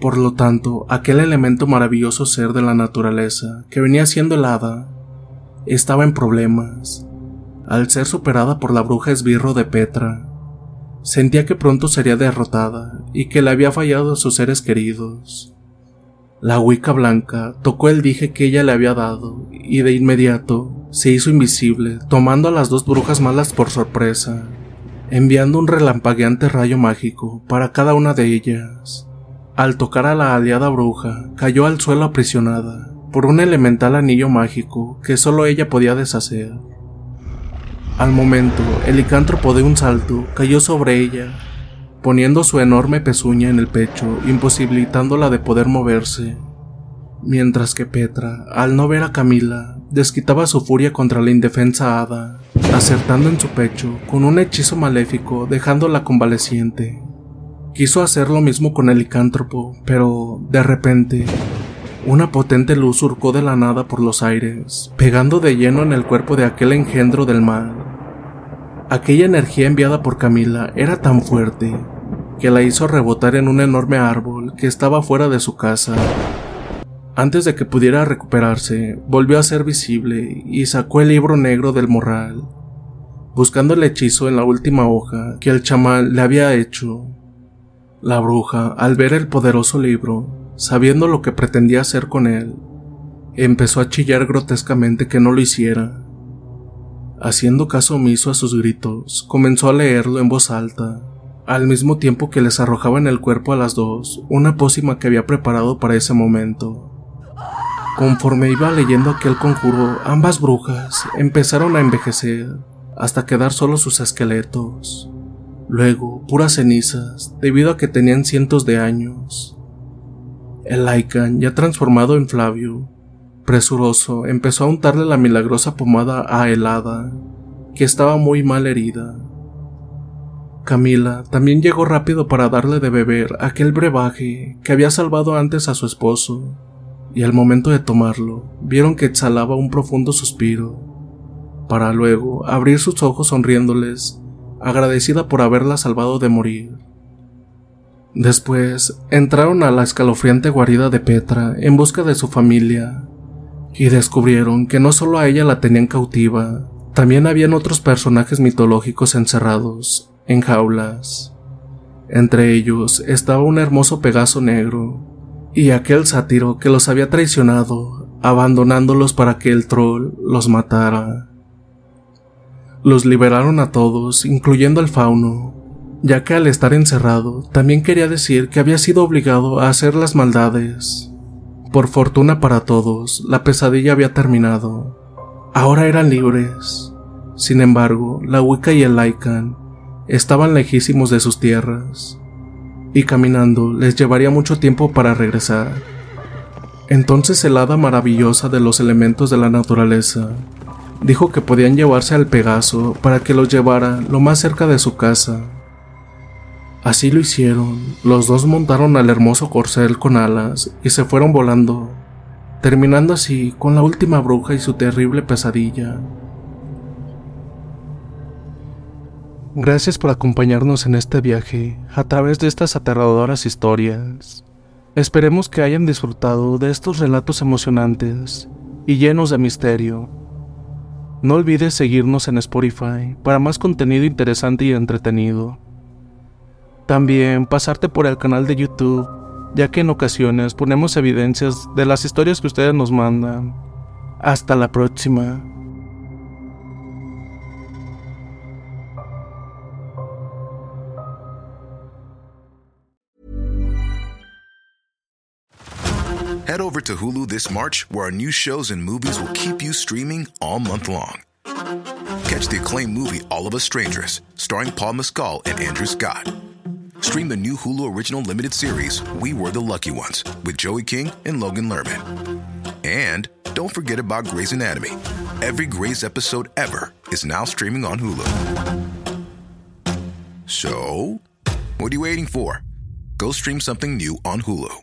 Speaker 2: Por lo tanto, aquel elemento maravilloso ser de la naturaleza que venía siendo helada estaba en problemas. Al ser superada por la bruja esbirro de Petra, sentía que pronto sería derrotada y que le había fallado a sus seres queridos. La Wicca blanca tocó el dije que ella le había dado y de inmediato se hizo invisible, tomando a las dos brujas malas por sorpresa, enviando un relampagueante rayo mágico para cada una de ellas. Al tocar a la aliada bruja, cayó al suelo aprisionada por un elemental anillo mágico que solo ella podía deshacer. Al momento, el licántropo de un salto cayó sobre ella poniendo su enorme pezuña en el pecho, imposibilitándola de poder moverse. Mientras que Petra, al no ver a Camila, desquitaba su furia contra la indefensa hada, acertando en su pecho con un hechizo maléfico, dejándola convaleciente. Quiso hacer lo mismo con el licántropo, pero de repente, una potente luz surcó de la nada por los aires, pegando de lleno en el cuerpo de aquel engendro del mal. Aquella energía enviada por Camila era tan fuerte que la hizo rebotar en un enorme árbol que estaba fuera de su casa. Antes de que pudiera recuperarse, volvió a ser visible y sacó el libro negro del morral, buscando el hechizo en la última hoja que el chamán le había hecho. La bruja, al ver el poderoso libro, sabiendo lo que pretendía hacer con él, empezó a chillar grotescamente que no lo hiciera. Haciendo caso omiso a sus gritos, comenzó a leerlo en voz alta, al mismo tiempo que les arrojaba en el cuerpo a las dos una pócima que había preparado para ese momento. Conforme iba leyendo aquel conjuro, ambas brujas empezaron a envejecer hasta quedar solo sus esqueletos. Luego, puras cenizas, debido a que tenían cientos de años. El Lycan, ya transformado en Flavio, presuroso, empezó a untarle la milagrosa pomada a helada, que estaba muy mal herida. Camila también llegó rápido para darle de beber aquel brebaje que había salvado antes a su esposo, y al momento de tomarlo, vieron que exhalaba un profundo suspiro, para luego abrir sus ojos sonriéndoles agradecida por haberla salvado de morir. Después entraron a la escalofriante guarida de Petra en busca de su familia y descubrieron que no solo a ella la tenían cautiva, también habían otros personajes mitológicos encerrados en jaulas. Entre ellos estaba un hermoso Pegaso negro y aquel sátiro que los había traicionado, abandonándolos para que el troll los matara. Los liberaron a todos, incluyendo al fauno, ya que al estar encerrado también quería decir que había sido obligado a hacer las maldades. Por fortuna para todos, la pesadilla había terminado. Ahora eran libres. Sin embargo, la Wicca y el Lycan estaban lejísimos de sus tierras, y caminando les llevaría mucho tiempo para regresar. Entonces el hada maravillosa de los elementos de la naturaleza dijo que podían llevarse al Pegaso para que los llevara lo más cerca de su casa. Así lo hicieron, los dos montaron al hermoso corcel con alas y se fueron volando, terminando así con la última bruja y su terrible pesadilla. Gracias por acompañarnos en este viaje a través de estas aterradoras historias. Esperemos que hayan disfrutado de estos relatos emocionantes y llenos de misterio. No olvides seguirnos en Spotify para más contenido interesante y entretenido. También pasarte por el canal de YouTube, ya que en ocasiones ponemos evidencias de las historias que ustedes nos mandan. Hasta la próxima.
Speaker 3: Head over to Hulu this March, where our new shows and movies will keep you streaming all month long. Catch the acclaimed movie All of Us Strangers, starring Paul Mescal and Andrew Scott. Stream the new Hulu original limited series We Were the Lucky Ones with Joey King and Logan Lerman. And don't forget about Grey's Anatomy. Every Grey's episode ever is now streaming on Hulu. So, what are you waiting for? Go stream something new on Hulu.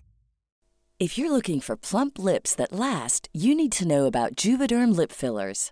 Speaker 4: If you're looking for plump lips that last, you need to know about Juvederm lip fillers.